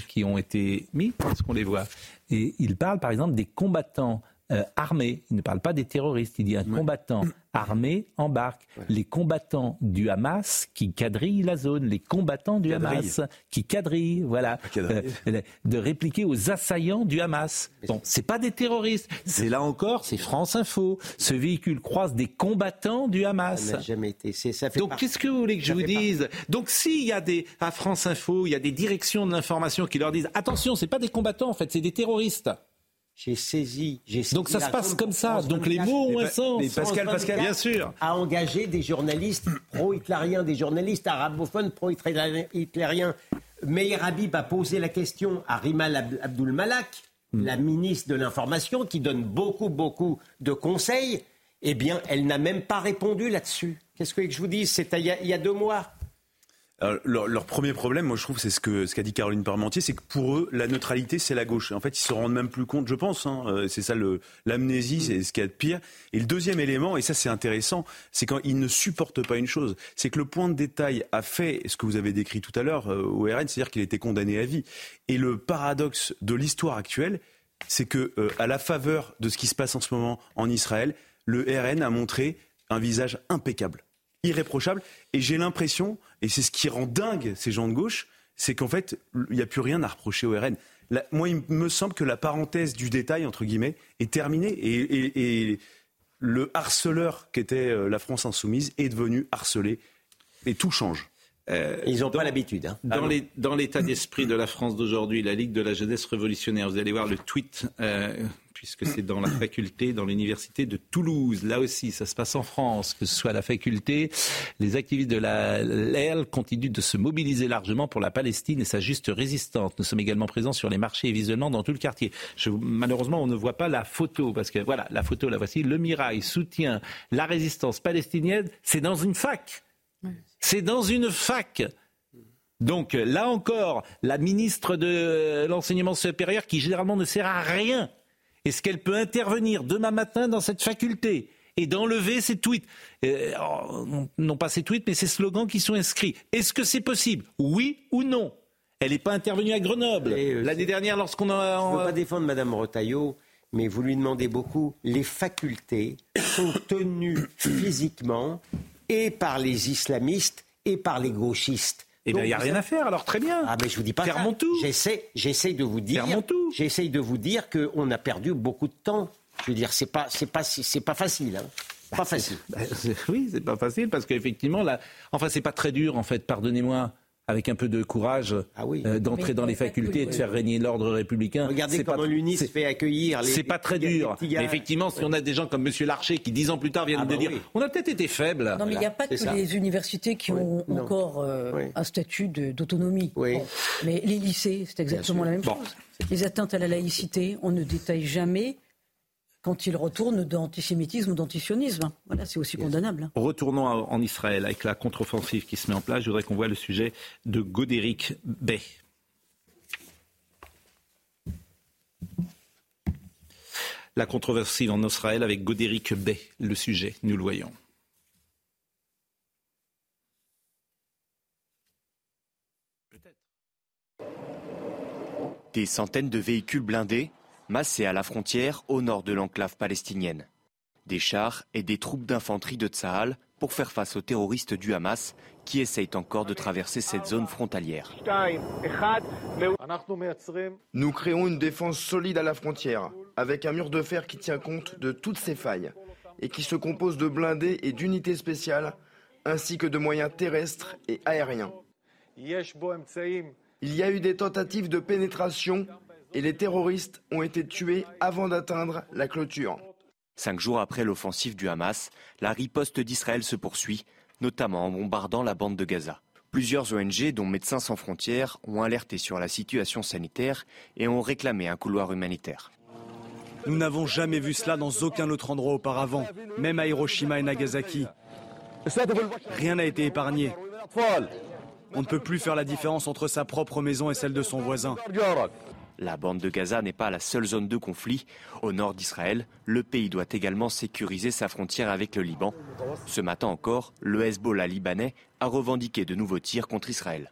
qui ont été mis. Est-ce qu'on les voit Et il parle, par exemple, des combattants euh, armé. Il ne parle pas des terroristes. Il dit un combattant armé embarque. Les combattants du Hamas qui quadrillent la zone. Les combattants du Hamas qui quadrillent. Voilà. Euh, de répliquer aux assaillants du Hamas. Bon, c'est pas des terroristes. C'est là encore, c'est France Info. Ce véhicule croise des combattants du Hamas. Ça jamais été. Ça fait Donc qu'est-ce que vous voulez que je vous dise? Donc s'il y a des à France Info, il y a des directions de l'information qui leur disent attention, c'est pas des combattants en fait, c'est des terroristes j'ai saisi, j'ai Donc ça se passe comme ça. Donc les mots ont un sens. Mais Pascal, Pascal, bien sûr. A engagé des journalistes pro-hitlériens, des journalistes arabophones pro-hitlériens. Meir Habib a posé la question à Rimal Abdul Malak, hmm. la ministre de l'Information, qui donne beaucoup, beaucoup de conseils. Eh bien, elle n'a même pas répondu là-dessus. Qu'est-ce que je vous dis? C'était il y a deux mois leur, premier problème, moi je trouve, c'est ce qu'a ce qu'a dit Caroline Parmentier, c'est que pour eux, la neutralité, c'est la gauche. En fait, ils se rendent même plus compte, je pense. Hein, euh, c'est ça l'amnésie, c'est ce qu'il y a de pire. Et le deuxième élément, et ça c'est intéressant, c'est quand ils ne supportent pas une chose, c'est que le point de détail a fait ce que vous avez décrit tout à l'heure euh, au RN, c'est-à-dire qu'il était condamné à vie. Et le paradoxe de l'histoire actuelle, c'est que euh, à la faveur de ce qui se passe en ce moment en Israël, le RN a montré un visage impeccable irréprochable. Et j'ai l'impression, et c'est ce qui rend dingue ces gens de gauche, c'est qu'en fait, il n'y a plus rien à reprocher au RN. moi, il me semble que la parenthèse du détail, entre guillemets, est terminée. Et, le harceleur qu'était euh, la France insoumise est devenu harcelé. Et tout change. Euh, Ils n'ont pas l'habitude. Hein. Dans, ah dans l'état d'esprit de la France d'aujourd'hui, la Ligue de la jeunesse révolutionnaire, vous allez voir le tweet euh, puisque c'est dans la faculté, dans l'université de Toulouse. Là aussi, ça se passe en France, que ce soit la faculté. Les activistes de la LEL continuent de se mobiliser largement pour la Palestine et sa juste résistance. Nous sommes également présents sur les marchés et visuellement dans tout le quartier. malheureusement, on ne voit pas la photo, parce que voilà, la photo, la voici. Le Mirail soutient la résistance palestinienne. C'est dans une fac. C'est dans une fac. Donc là encore, la ministre de l'enseignement supérieur, qui généralement ne sert à rien, est-ce qu'elle peut intervenir demain matin dans cette faculté et d'enlever ces tweets? Euh, oh, Non pas ces tweets, mais ces slogans qui sont inscrits. Est-ce que c'est possible? Oui ou non? Elle n'est pas intervenue à Grenoble euh, l'année dernière lorsqu'on a... Je ne veux pas défendre Mme Rotaillot, mais vous lui demandez beaucoup. Les facultés sont tenues physiquement et par les islamistes et par les gauchistes. Eh bien, il n'y a rien à faire, alors très bien. Ah, mais je vous dis pas Faire mon tout. J'essaie, j'essaie de vous dire. mon tout. J'essaie de vous dire qu'on a perdu beaucoup de temps. Je veux dire, c'est pas, c'est pas, c'est pas facile. Hein. Pas bah, facile. Bah, oui, c'est pas facile parce qu'effectivement, là, enfin, c'est pas très dur, en fait, pardonnez-moi avec un peu de courage, ah euh, d'entrer dans les facultés et de faire régner l'ordre républicain. Regardez comment l'UNIS fait accueillir les. C'est pas très dur. Mais effectivement, si on a des gens comme M. Larcher qui dix ans plus tard viennent ah de bah dire, on a peut-être été faibles. Non, mais il n'y a pas que les universités qui ont encore euh, un statut d'autonomie. Mais les lycées, c'est exactement la même chose. Les atteintes à la laïcité, on ne détaille jamais quand il retourne d'antisémitisme ou d'antisionisme. Voilà, c'est aussi condamnable. Retournons en Israël avec la contre-offensive qui se met en place. Je voudrais qu'on voit le sujet de Godéric Bey. La contre-offensive en Israël avec Godéric Bey, le sujet, nous le voyons. Des centaines de véhicules blindés massés à la frontière au nord de l'enclave palestinienne. Des chars et des troupes d'infanterie de Tsahal pour faire face aux terroristes du Hamas qui essayent encore de traverser cette zone frontalière. Nous créons une défense solide à la frontière, avec un mur de fer qui tient compte de toutes ces failles et qui se compose de blindés et d'unités spéciales, ainsi que de moyens terrestres et aériens. Il y a eu des tentatives de pénétration et les terroristes ont été tués avant d'atteindre la clôture. Cinq jours après l'offensive du Hamas, la riposte d'Israël se poursuit, notamment en bombardant la bande de Gaza. Plusieurs ONG, dont Médecins sans frontières, ont alerté sur la situation sanitaire et ont réclamé un couloir humanitaire. Nous n'avons jamais vu cela dans aucun autre endroit auparavant, même à Hiroshima et Nagasaki. Rien n'a été épargné. On ne peut plus faire la différence entre sa propre maison et celle de son voisin. La bande de Gaza n'est pas la seule zone de conflit. Au nord d'Israël, le pays doit également sécuriser sa frontière avec le Liban. Ce matin encore, le Hezbollah libanais a revendiqué de nouveaux tirs contre Israël.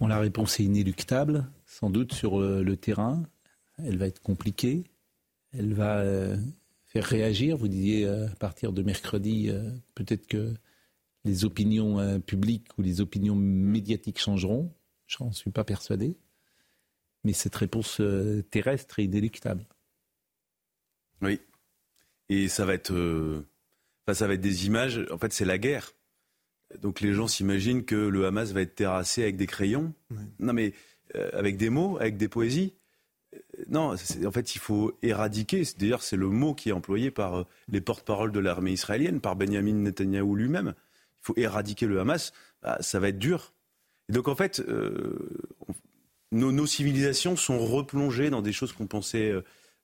La réponse est inéluctable, sans doute sur euh, le terrain. Elle va être compliquée. Elle va euh, faire réagir. Vous disiez euh, à partir de mercredi, peut-être que les opinions publiques ou les opinions médiatiques changeront. Je n'en suis pas persuadé mais cette réponse euh, terrestre est inéluctable. Oui. Et ça va être, euh, ça va être des images. En fait, c'est la guerre. Donc les gens s'imaginent que le Hamas va être terrassé avec des crayons. Non, mais euh, avec des mots, avec des poésies. Non, en fait, il faut éradiquer. D'ailleurs, c'est le mot qui est employé par les porte-paroles de l'armée israélienne, par Benjamin Netanyahou lui-même. Il faut éradiquer le Hamas. Bah, ça va être dur. Et donc, en fait, nos, civilisations sont replongées dans des choses qu'on pensait euh,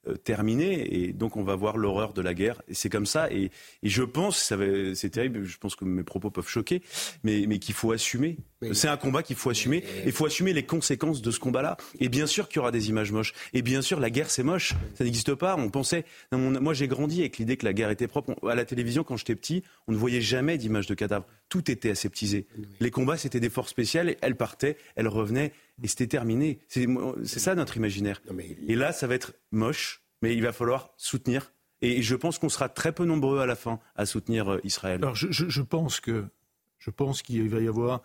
euh, terminées, et donc on va voir l'horreur de la guerre. Et c'est comme ça. Et, je pense, c'est terrible, je pense que mes propos peuvent choquer, mais, mais qu'il faut assumer. C'est un combat qu'il faut assumer. Il faut assumer les conséquences de ce combat-là. Et bien sûr qu'il y aura des images moches. Et bien sûr, la guerre, c'est moche. Ça n'existe pas. On pensait. Moi, j'ai grandi avec l'idée que la guerre était propre. À la télévision, quand j'étais petit, on ne voyait jamais d'images de cadavres. Tout était aseptisé. Les combats, c'était des forces spéciales. Elles partaient, elles revenaient et c'était terminé. C'est ça notre imaginaire. Et là, ça va être moche, mais il va falloir soutenir. Et je pense qu'on sera très peu nombreux à la fin à soutenir euh, Israël. Alors je, pense que je pense qu'il va y avoir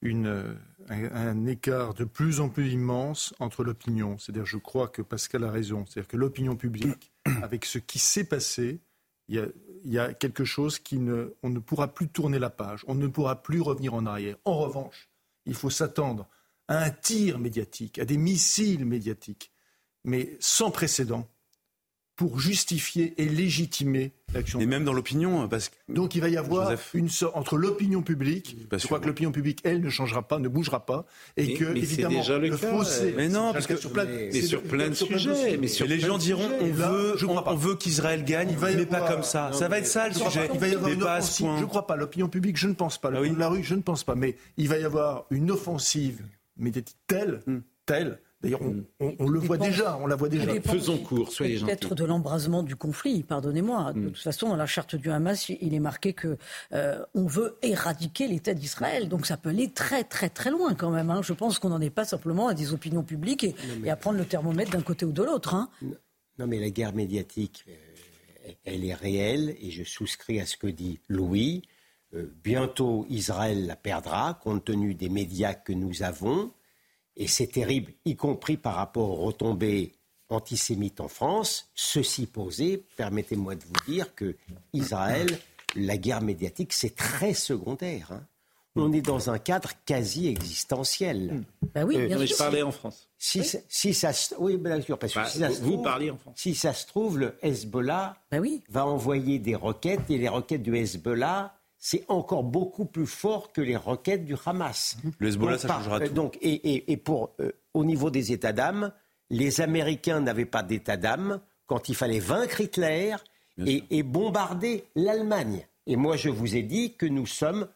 une, un, écart de plus en plus immense entre l'opinion. C'est-à-dire, je crois que Pascal a raison. C'est-à-dire que l'opinion publique, avec ce qui s'est passé, il y, a, il y a quelque chose qui ne, on ne pourra plus tourner la page. On ne pourra plus revenir en arrière. En revanche, il faut s'attendre à un tir médiatique, à des missiles médiatiques, mais sans précédent, pour justifier et légitimer l'action. Et même dans l'opinion, parce que... Donc il va y avoir une sorte entre l'opinion publique, je crois que l'opinion publique, elle, ne changera pas, ne bougera pas, et que évidemment déjà le, fossé. Mais non, parce que sur plein, mais sur plein de sujets, mais sur les gens diront, on veut, on, veut qu'Israël gagne, mais pas comme ça. Ça va être ça le sujet. Il va y avoir une offensive. Je ne crois pas. L'opinion publique, je ne pense pas. Ah la rue, je ne pense pas. Mais il va y avoir une offensive médiatique telle, hmm. telle. D'ailleurs, on, le voit déjà, on la voit déjà. Faisons court, soyez gentils. Peut-être de l'embrasement du conflit, pardonnez-moi. De hmm. toute façon, dans la charte du Hamas, il est marqué que euh, on veut éradiquer l'État d'Israël. Donc ça peut aller très, très, très loin quand même. Hein. Je pense qu'on n'en est pas simplement à des opinions publiques et, à prendre le thermomètre d'un côté ou de l'autre. Hein. Non, mais la guerre médiatique, euh, elle est réelle et je souscris à ce que dit Louis. Euh, bientôt, Israël la perdra compte tenu des médias que nous avons et c'est terrible, y compris par rapport aux retombées antisémites en France. Ceci posé, permettez-moi de vous dire que Israël, la guerre médiatique, c'est très secondaire. Hein. On est dans un cadre quasi existentiel. Bah oui, bien euh, Je parlais en France. Si, Ça, si ça, oui, bien sûr, parce que bah, si ça vous, parliez en France. Si ça se trouve, le Hezbollah bah oui. va envoyer des roquettes et les roquettes du Hezbollah c'est encore beaucoup plus fort que les requêtes du Hamas. Le Hezbollah, ça changera tout. Donc, et, pour, euh, au niveau des états d'âme, les Américains n'avaient pas d'état d'âme quand il fallait vaincre Hitler et, bombarder l'Allemagne. Et moi, je vous ai dit que nous sommes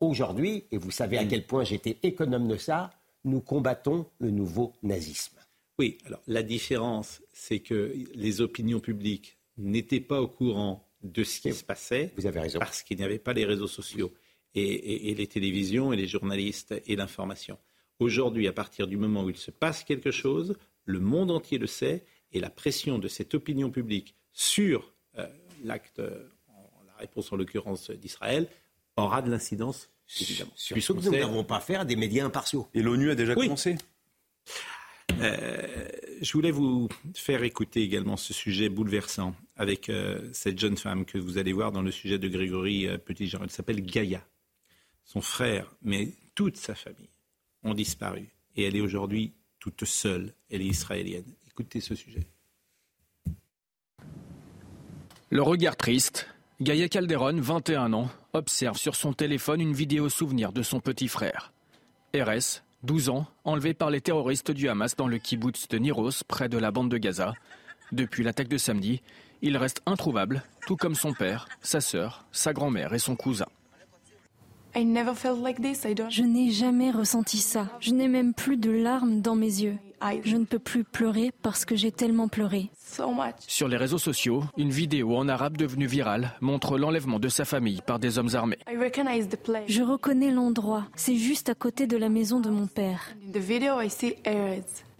aujourd'hui, et vous savez à mm. quel point j'étais économe de ça, nous combattons le nouveau nazisme. Oui, alors la différence, c'est que les opinions publiques n'étaient pas au courant de ce qui se passait. Vous avez raison. Parce qu'il n'y avait pas les réseaux sociaux et, les télévisions et les journalistes et l'information. Aujourd'hui, à partir du moment où il se passe quelque chose, le monde entier le sait et la pression de cette opinion publique sur euh, l'acte, la réponse en l'occurrence d'Israël, aura de l'incidence, évidemment. Sur ce que nous n'avons pas faire des médias impartiaux. Et l'ONU a déjà commencé. Euh, je voulais vous faire écouter également ce sujet bouleversant avec euh, cette jeune femme que vous allez voir dans le sujet de Grégory euh, Petitjean. Elle s'appelle Gaïa. Son frère, mais toute sa famille ont disparu. Et elle est aujourd'hui toute seule. Elle est israélienne. Écoutez ce sujet. Le regard triste, Gaïa Calderon, 21 ans, observe sur son téléphone une vidéo souvenir de son petit frère. RS, 12 ans, enlevé par les terroristes du Hamas dans le kibbutz de Niros, près de la bande de Gaza. Depuis l'attaque de samedi, il reste introuvable, tout comme son père, sa sœur, sa grand-mère et son cousin. Je n'ai jamais ressenti ça. Je n'ai même plus de larmes dans mes yeux. Je ne peux plus pleurer parce que j'ai tellement pleuré. Sur les réseaux sociaux, une vidéo en arabe devenue virale montre l'enlèvement de sa famille par des hommes armés. Je reconnais l'endroit. C'est juste à côté de la maison de mon père.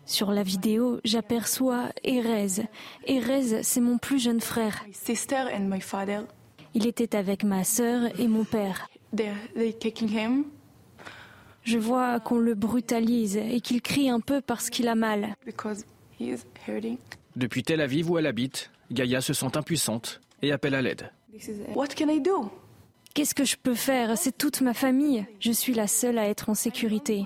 Sur la vidéo, j'aperçois Erez. Erez, c'est mon plus jeune frère. Il était avec ma sœur et mon père. Je vois qu'on le brutalise et qu'il crie un peu parce qu'il a mal. Depuis Tel Aviv où elle habite, Gaïa se sent impuissante et appelle à l'aide. Qu'est-ce que je peux faire? C'est toute ma famille. Je suis la seule à être en sécurité.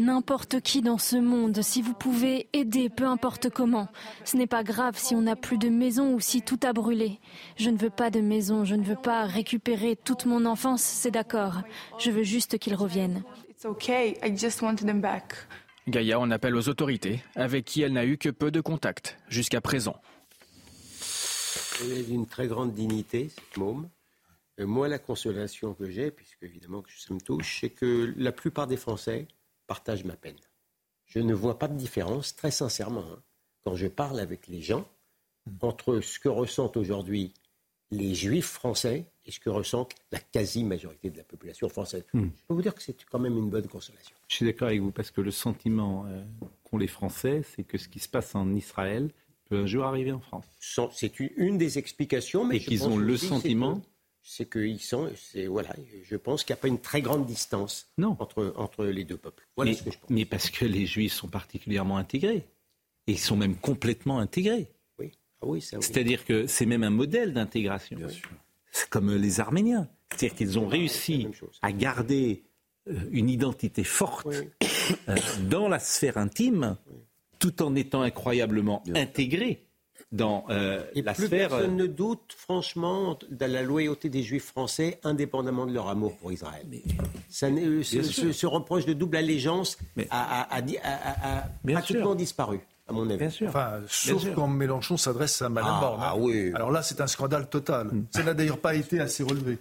N'importe qui dans ce monde, si vous pouvez aider, peu importe comment. Ce n'est pas grave si on n'a plus de maison ou si tout a brûlé. Je ne veux pas de maison, je ne veux pas récupérer toute mon enfance, c'est d'accord. Je veux juste qu'ils reviennent. Gaïa en appelle aux autorités, avec qui elle n'a eu que peu de contacts jusqu'à présent. Elle est d'une très grande dignité, cette môme. moi, la consolation que j'ai, puisque évidemment que ça me touche, c'est que la plupart des Français partage ma peine. Je ne vois pas de différence, très sincèrement, hein, quand je parle avec les gens, entre ce que ressentent aujourd'hui les juifs français et ce que ressent la quasi-majorité de la population française. Hmm. Je peux vous dire que c'est quand même une bonne consolation. Je suis d'accord avec vous, parce que le sentiment euh, qu'ont les Français, c'est que ce qui se passe en Israël peut un jour arriver en France. C'est une des explications, mais et qu'ils ont le sentiment c'est qu'ils sont, voilà, je pense qu'il n'y a pas une très grande distance Entre, entre les deux peuples. mais, mais parce que les Juifs sont particulièrement intégrés. Et ils sont même complètement intégrés. Oui. Ah oui, C'est-à-dire que c'est même un modèle d'intégration. C'est comme les Arméniens. C'est-à-dire qu'ils ont réussi à garder euh, une identité forte euh, dans la sphère intime, tout en étant incroyablement intégrés dans euh, la plus sphère. Personne ne doute, franchement, de la loyauté des Juifs français, indépendamment de leur amour pour Israël. Ça, euh, ce, reproche de double allégeance a, pratiquement disparu. À mon avis. Enfin, sauf quand Mélenchon s'adresse à Mme ah, Borne. Ah oui. Alors là, c'est un scandale total. Ça n'a d'ailleurs pas été assez relevé.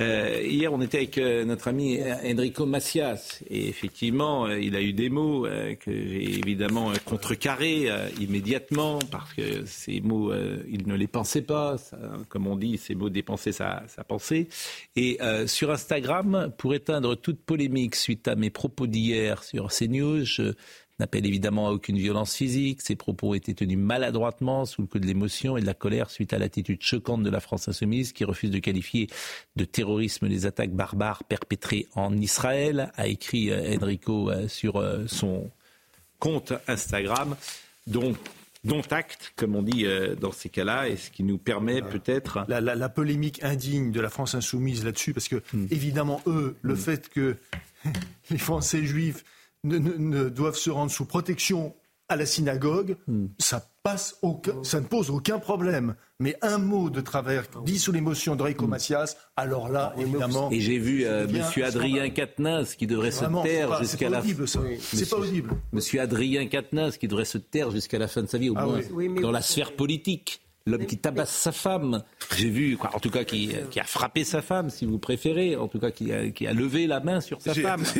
Euh, hier, on était avec euh, notre ami Enrico Macias et effectivement, euh, il a eu des mots que j'ai évidemment contrecarrés immédiatement parce que ces mots, il ne les pensait pas. comme on dit, ces mots dépensaient sa, sa pensée. Et sur Instagram, pour éteindre toute polémique suite à mes propos d'hier sur CNews, je n'appelle évidemment à aucune violence physique. Ses propos ont été tenus maladroitement sous le coup de l'émotion et de la colère suite à l'attitude choquante de la France insoumise qui refuse de qualifier de terrorisme les attaques barbares perpétrées en Israël, a écrit euh, Enrico euh, sur euh, son compte Instagram. Donc, dont acte, comme on dit dans ces cas-là, et ce qui nous permet peut-être... La, polémique indigne de la France insoumise là-dessus, parce que, hmm. évidemment, eux, le hmm. fait que les Français juifs ne, doivent se rendre sous protection à la synagogue, hmm. ça, passe ça ne pose aucun problème. Mais un mot de travers dit sous l'émotion de Rico hmm. Macias, alors là, évidemment. Et j'ai vu euh, M. Adrien Quatennens qui devrait se taire jusqu'à la fin. C'est pas audible. Monsieur Adrien Quatennens qui devrait se taire jusqu'à la fin de sa vie, au ah moins dans la sphère politique l'homme qui tabasse sa femme. J'ai vu, quoi, en tout cas, qui, a frappé sa femme, si vous préférez, en tout cas, qui a, levé la main sur sa femme.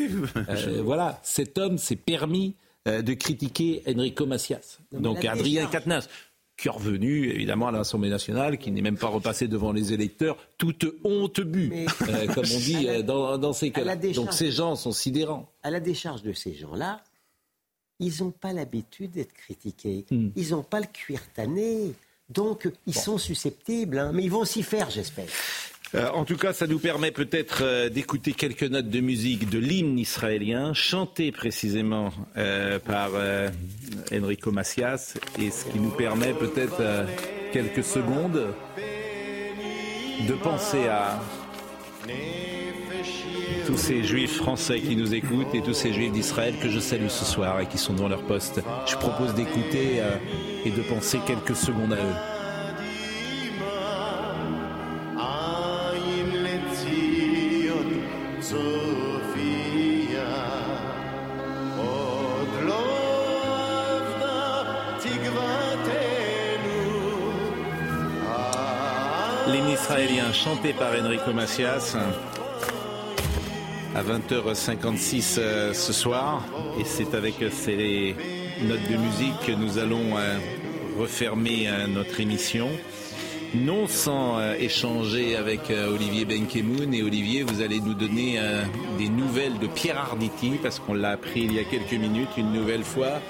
Euh, voilà, cet homme s'est permis euh, de critiquer Enrico Macias. Donc Adrien Quatennens qui est revenu évidemment à l'Assemblée nationale, qui n'est même pas repassé devant les électeurs, toute honte bu, euh, comme on dit dans, ces cas-là. Donc ces gens sont sidérants. À la décharge de ces gens-là, ils n'ont pas l'habitude d'être critiqués. Hmm. Ils n'ont pas le cuir tanné. Donc, ils sont susceptibles, hein, mais ils vont aussi faire, j'espère. Euh, en tout cas, ça nous permet peut-être euh, d'écouter quelques notes de musique de l'hymne israélien, chanté précisément euh, par Enrico Macias, et ce qui nous permet peut-être quelques secondes de penser à tous ces juifs français qui nous écoutent et tous ces juifs d'Israël que je salue ce soir et qui sont dans leur poste. Je propose d'écouter euh, et de penser quelques secondes à eux. L'hymne israélien chanté par Enrico Macias à 20h56 euh, ce soir. Et c'est avec ces notes de musique que nous allons euh, refermer euh, notre émission. Non sans échanger avec Olivier Benkemoun. Et Olivier, vous allez nous donner des nouvelles de Pierre Arditi, parce qu'on l'a appris il y a quelques minutes, une nouvelle fois.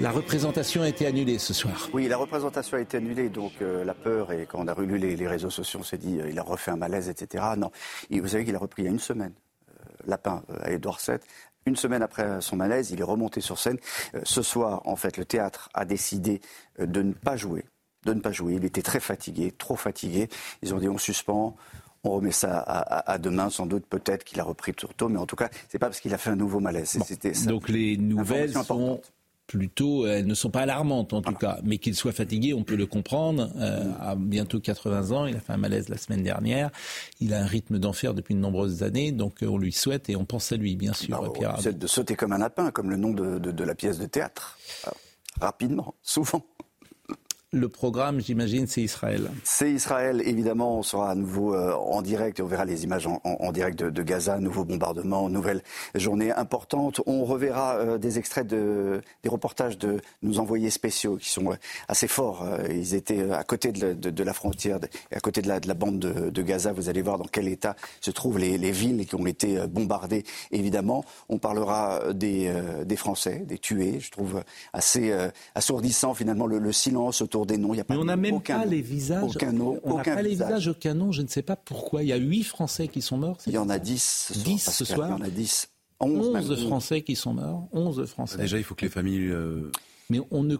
La représentation a été annulée ce soir. Oui, la représentation a été annulée, donc euh, la peur, et quand on a relu les, réseaux sociaux, on s'est dit, euh, il a refait un malaise, etc. Non, et vous savez qu'il a repris il y a une semaine, euh, Lapin à Édouard VII. Une semaine après son malaise, il est remonté sur scène. ce soir, en fait, le théâtre a décidé de ne pas jouer, de ne pas jouer. Il était très fatigué, trop fatigué. Ils ont dit, on suspend, on remet ça à, demain, sans doute, peut-être qu'il a repris tout tôt, mais en tout cas, c'est pas parce qu'il a fait un nouveau malaise. donc les nouvelles sont plutôt, elles ne sont pas alarmantes en tout cas, mais qu'il soit fatigué, on peut le comprendre. Euh, à bientôt 80 ans, il a fait un malaise la semaine dernière. Il a un rythme d'enfer depuis de nombreuses années, donc euh, on lui souhaite et on pense à lui, bien sûr, bah, Pierre. de sauter comme un lapin, comme le nom de la pièce de théâtre. Rapidement, souvent. Le programme, j'imagine, c'est Israël. C'est Israël, évidemment. On sera à nouveau euh, en direct on verra les images en, direct de, Gaza, nouveau bombardement, nouvelle journée importante. On reverra euh, des extraits de, des reportages de nos envoyés spéciaux qui sont euh, assez forts. ils étaient à côté de, la frontière, à côté de la, bande de, Gaza. Vous allez voir dans quel état se trouvent les, villes qui ont été bombardées, évidemment. On parlera des, Français, des tués. Je trouve assez assourdissant, finalement, le silence autour des noms. Il y a pas Mais on n'a même pas les visages. Aucun nom. On n'a pas les visages, aucun nom. Je ne sais pas pourquoi. Il y a huit Français qui sont morts. Il y en a dix. Dix ce soir. Il y en a dix. Onze Français qui sont morts. Onze Français. Déjà, il faut que les familles. Euh, Mais on ne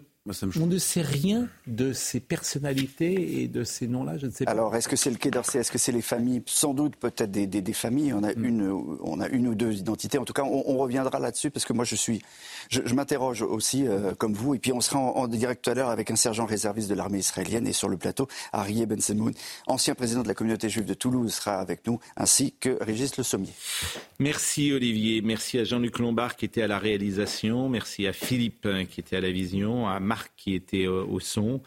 on ne sait rien de ces personnalités et de ces noms-là, je ne sais pas. Alors, est-ce que c'est le Quai d'Orsay? Est-ce que c'est les familles? Sans doute, peut-être des, des, familles. On a, mm. une, on a une ou deux identités. En tout cas, on, reviendra là-dessus parce que moi, je suis, je, m'interroge aussi, euh, comme vous. Et puis, on sera en, direct tout à l'heure avec un sergent réserviste de l'armée israélienne et sur le plateau, Arié Ben Semoun, ancien président de la communauté juive de Toulouse, sera avec nous, ainsi que Régis Le Sommier. Merci Olivier. Merci à Jean-Luc Lombard qui était à la réalisation. Merci à Philippe qui était à la vision, à Qui était euh, au son.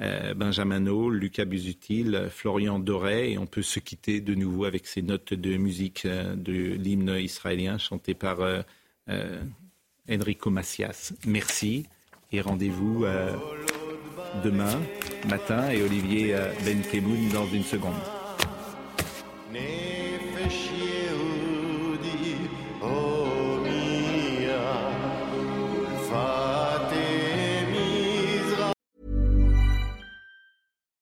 Euh, Benjamin O, Lucas Busutil, Florian Doré, et on peut se quitter de nouveau avec ces notes de musique euh, de l'hymne israélien chanté par Enrico Macias. Merci et rendez-vous demain matin et Olivier Benkemoun dans une seconde.